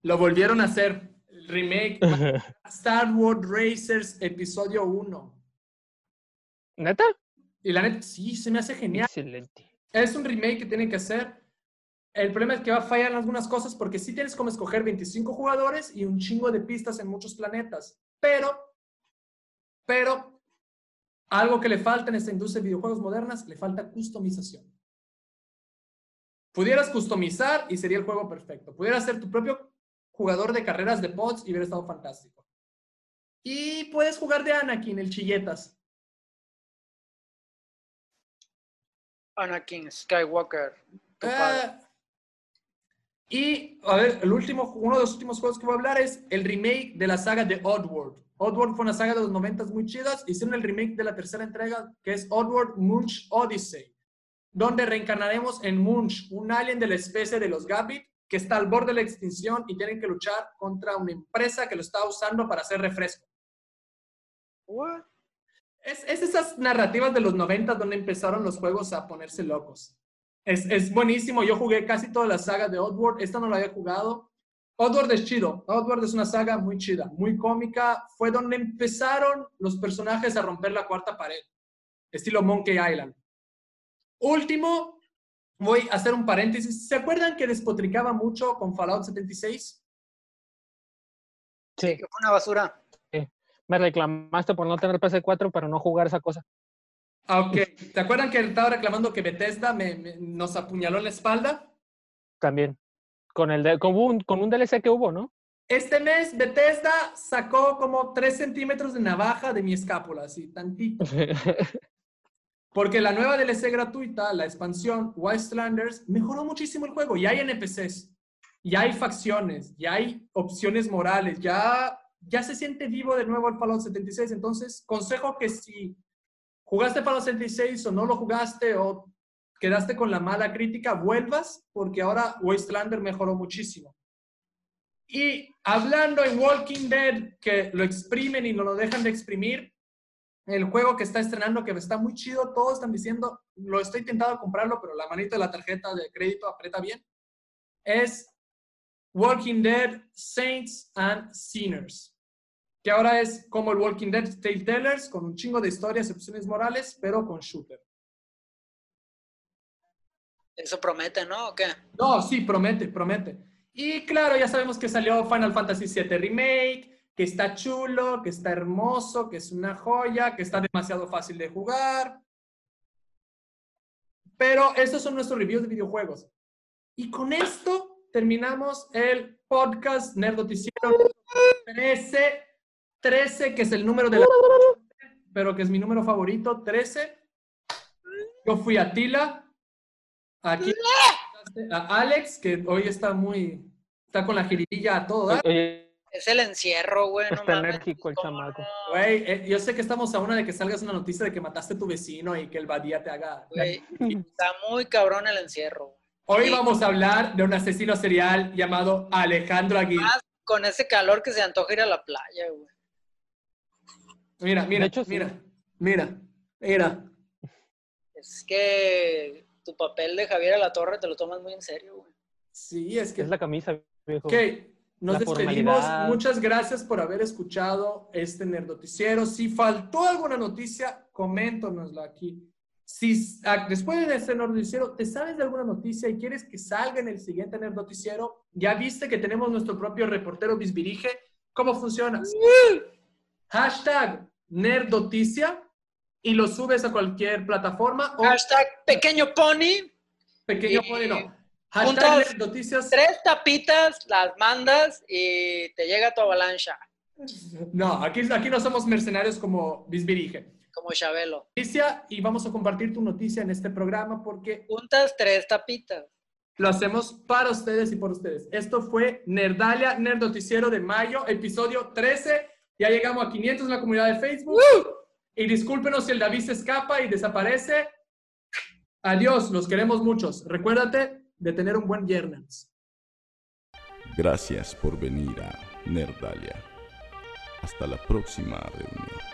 Lo volvieron a hacer. El remake. Star Wars Racers Episodio 1. ¿Neta? Y la neta, sí, se me hace genial. Excelente. Es un remake que tienen que hacer. El problema es que va a fallar en algunas cosas porque sí tienes como escoger 25 jugadores y un chingo de pistas en muchos planetas. Pero, pero, algo que le falta en esta industria de videojuegos modernas, le falta customización. Pudieras customizar y sería el juego perfecto. Pudieras ser tu propio jugador de carreras de pods y hubiera estado fantástico. Y puedes jugar de Anakin, el chilletas. Anakin Skywalker. tu padre. Y, a ver, el último, uno de los últimos juegos que voy a hablar es el remake de la saga de Oddworld. Oddworld fue una saga de los 90 muy chidas. Hicieron el remake de la tercera entrega, que es Oddworld Munch Odyssey, donde reencarnaremos en Munch, un alien de la especie de los Gambit, que está al borde de la extinción y tienen que luchar contra una empresa que lo está usando para hacer refresco. What? Es, es esas narrativas de los 90 donde empezaron los juegos a ponerse locos. Es, es buenísimo. Yo jugué casi todas las sagas de Oddworld. Esta no la había jugado. Oddworld es chido. Oddworld es una saga muy chida, muy cómica. Fue donde empezaron los personajes a romper la cuarta pared. Estilo Monkey Island. Último, voy a hacer un paréntesis. ¿Se acuerdan que despotricaba mucho con Fallout 76? Sí. Que fue una basura. Me reclamaste por no tener PC4 para no jugar esa cosa. Ah, ok. ¿Se acuerdan que estaba reclamando que Bethesda me- me- nos apuñaló en la espalda? También. Con, el de, con, un, con un DLC que hubo, ¿no? Este mes Bethesda sacó como 3 centímetros de navaja de mi escápula, así, tantito. Porque la nueva DLC gratuita, la expansión Wastelanders, mejoró muchísimo el juego. Ya hay NPCs, ya hay facciones, ya hay opciones morales, ya, ya se siente vivo de nuevo el Fallout 76. Entonces, consejo que si jugaste Fallout 76 o no lo jugaste o quedaste con la mala crítica, vuelvas porque ahora Wastelander mejoró muchísimo. Y hablando en Walking Dead, que lo exprimen y no lo dejan de exprimir, el juego que está estrenando, que está muy chido, todos están diciendo, lo estoy tentado a comprarlo, pero la manita de la tarjeta de crédito aprieta bien, es Walking Dead Saints and Sinners, que ahora es como el Walking Dead Telltellers, con un chingo de historias opciones morales, pero con shooter. Eso promete, ¿no? ¿O qué? No, sí, promete, promete. Y claro, ya sabemos que salió Final Fantasy VII Remake, que está chulo, que está hermoso, que es una joya, que está demasiado fácil de jugar. Pero estos son nuestros reviews de videojuegos. Y con esto terminamos el podcast Nerdoticiero 13, 13, que es el número de la... pero que es mi número favorito, 13. Yo fui a Tila. Aquí a Alex, que hoy está muy, está con la jiribilla a todo Es el encierro, güey. no Está mames, enérgico el ¿cómo chamaco. Güey, eh, yo sé que estamos a una de que salgas una noticia de que mataste a tu vecino y que el badía te haga. Güey, Está muy cabrón el encierro. Hoy Sí. vamos a hablar de un asesino serial llamado Alejandro Aguirre. Más con ese calor que se antoja ir a la playa, güey. Mira, mira, hecho, sí. mira, mira, mira. Es que tu papel de Javier a la Torre te lo tomas muy en serio, güey. Sí, es que. Es la camisa, viejo. Ok, nos La despedimos. formalidad. Muchas gracias por haber escuchado este Nerdoticiero. Si faltó alguna noticia, coméntanosla aquí Si ah, después de este noticiero, ¿te sabes de alguna noticia y quieres que salga en el siguiente Nerd Noticiero? Ya viste que tenemos nuestro propio reportero Bisbirige. ¿Cómo funciona? Hashtag Nerd Noticia y lo subes a cualquier plataforma o Hashtag pequeño pony. pequeño y pone, no. Hashtag juntas Nerd Noticias. Tres tapitas, las mandas y te llega tu avalancha, No, aquí, aquí no somos mercenarios como Bisbirige. como Chabelo. Noticia y vamos a compartir tu noticia en este programa porque Juntas tres tapitas. lo hacemos para ustedes y por ustedes. Esto fue Nerdalia, Nerd Noticiero de mayo, episodio 13. Ya llegamos a 500 en la comunidad de Facebook. Y discúlpenos si el David se escapa y desaparece. Adiós, los queremos muchos. Recuérdate de tener un buen viernes. Gracias por venir a Nerdalia. Hasta la próxima reunión.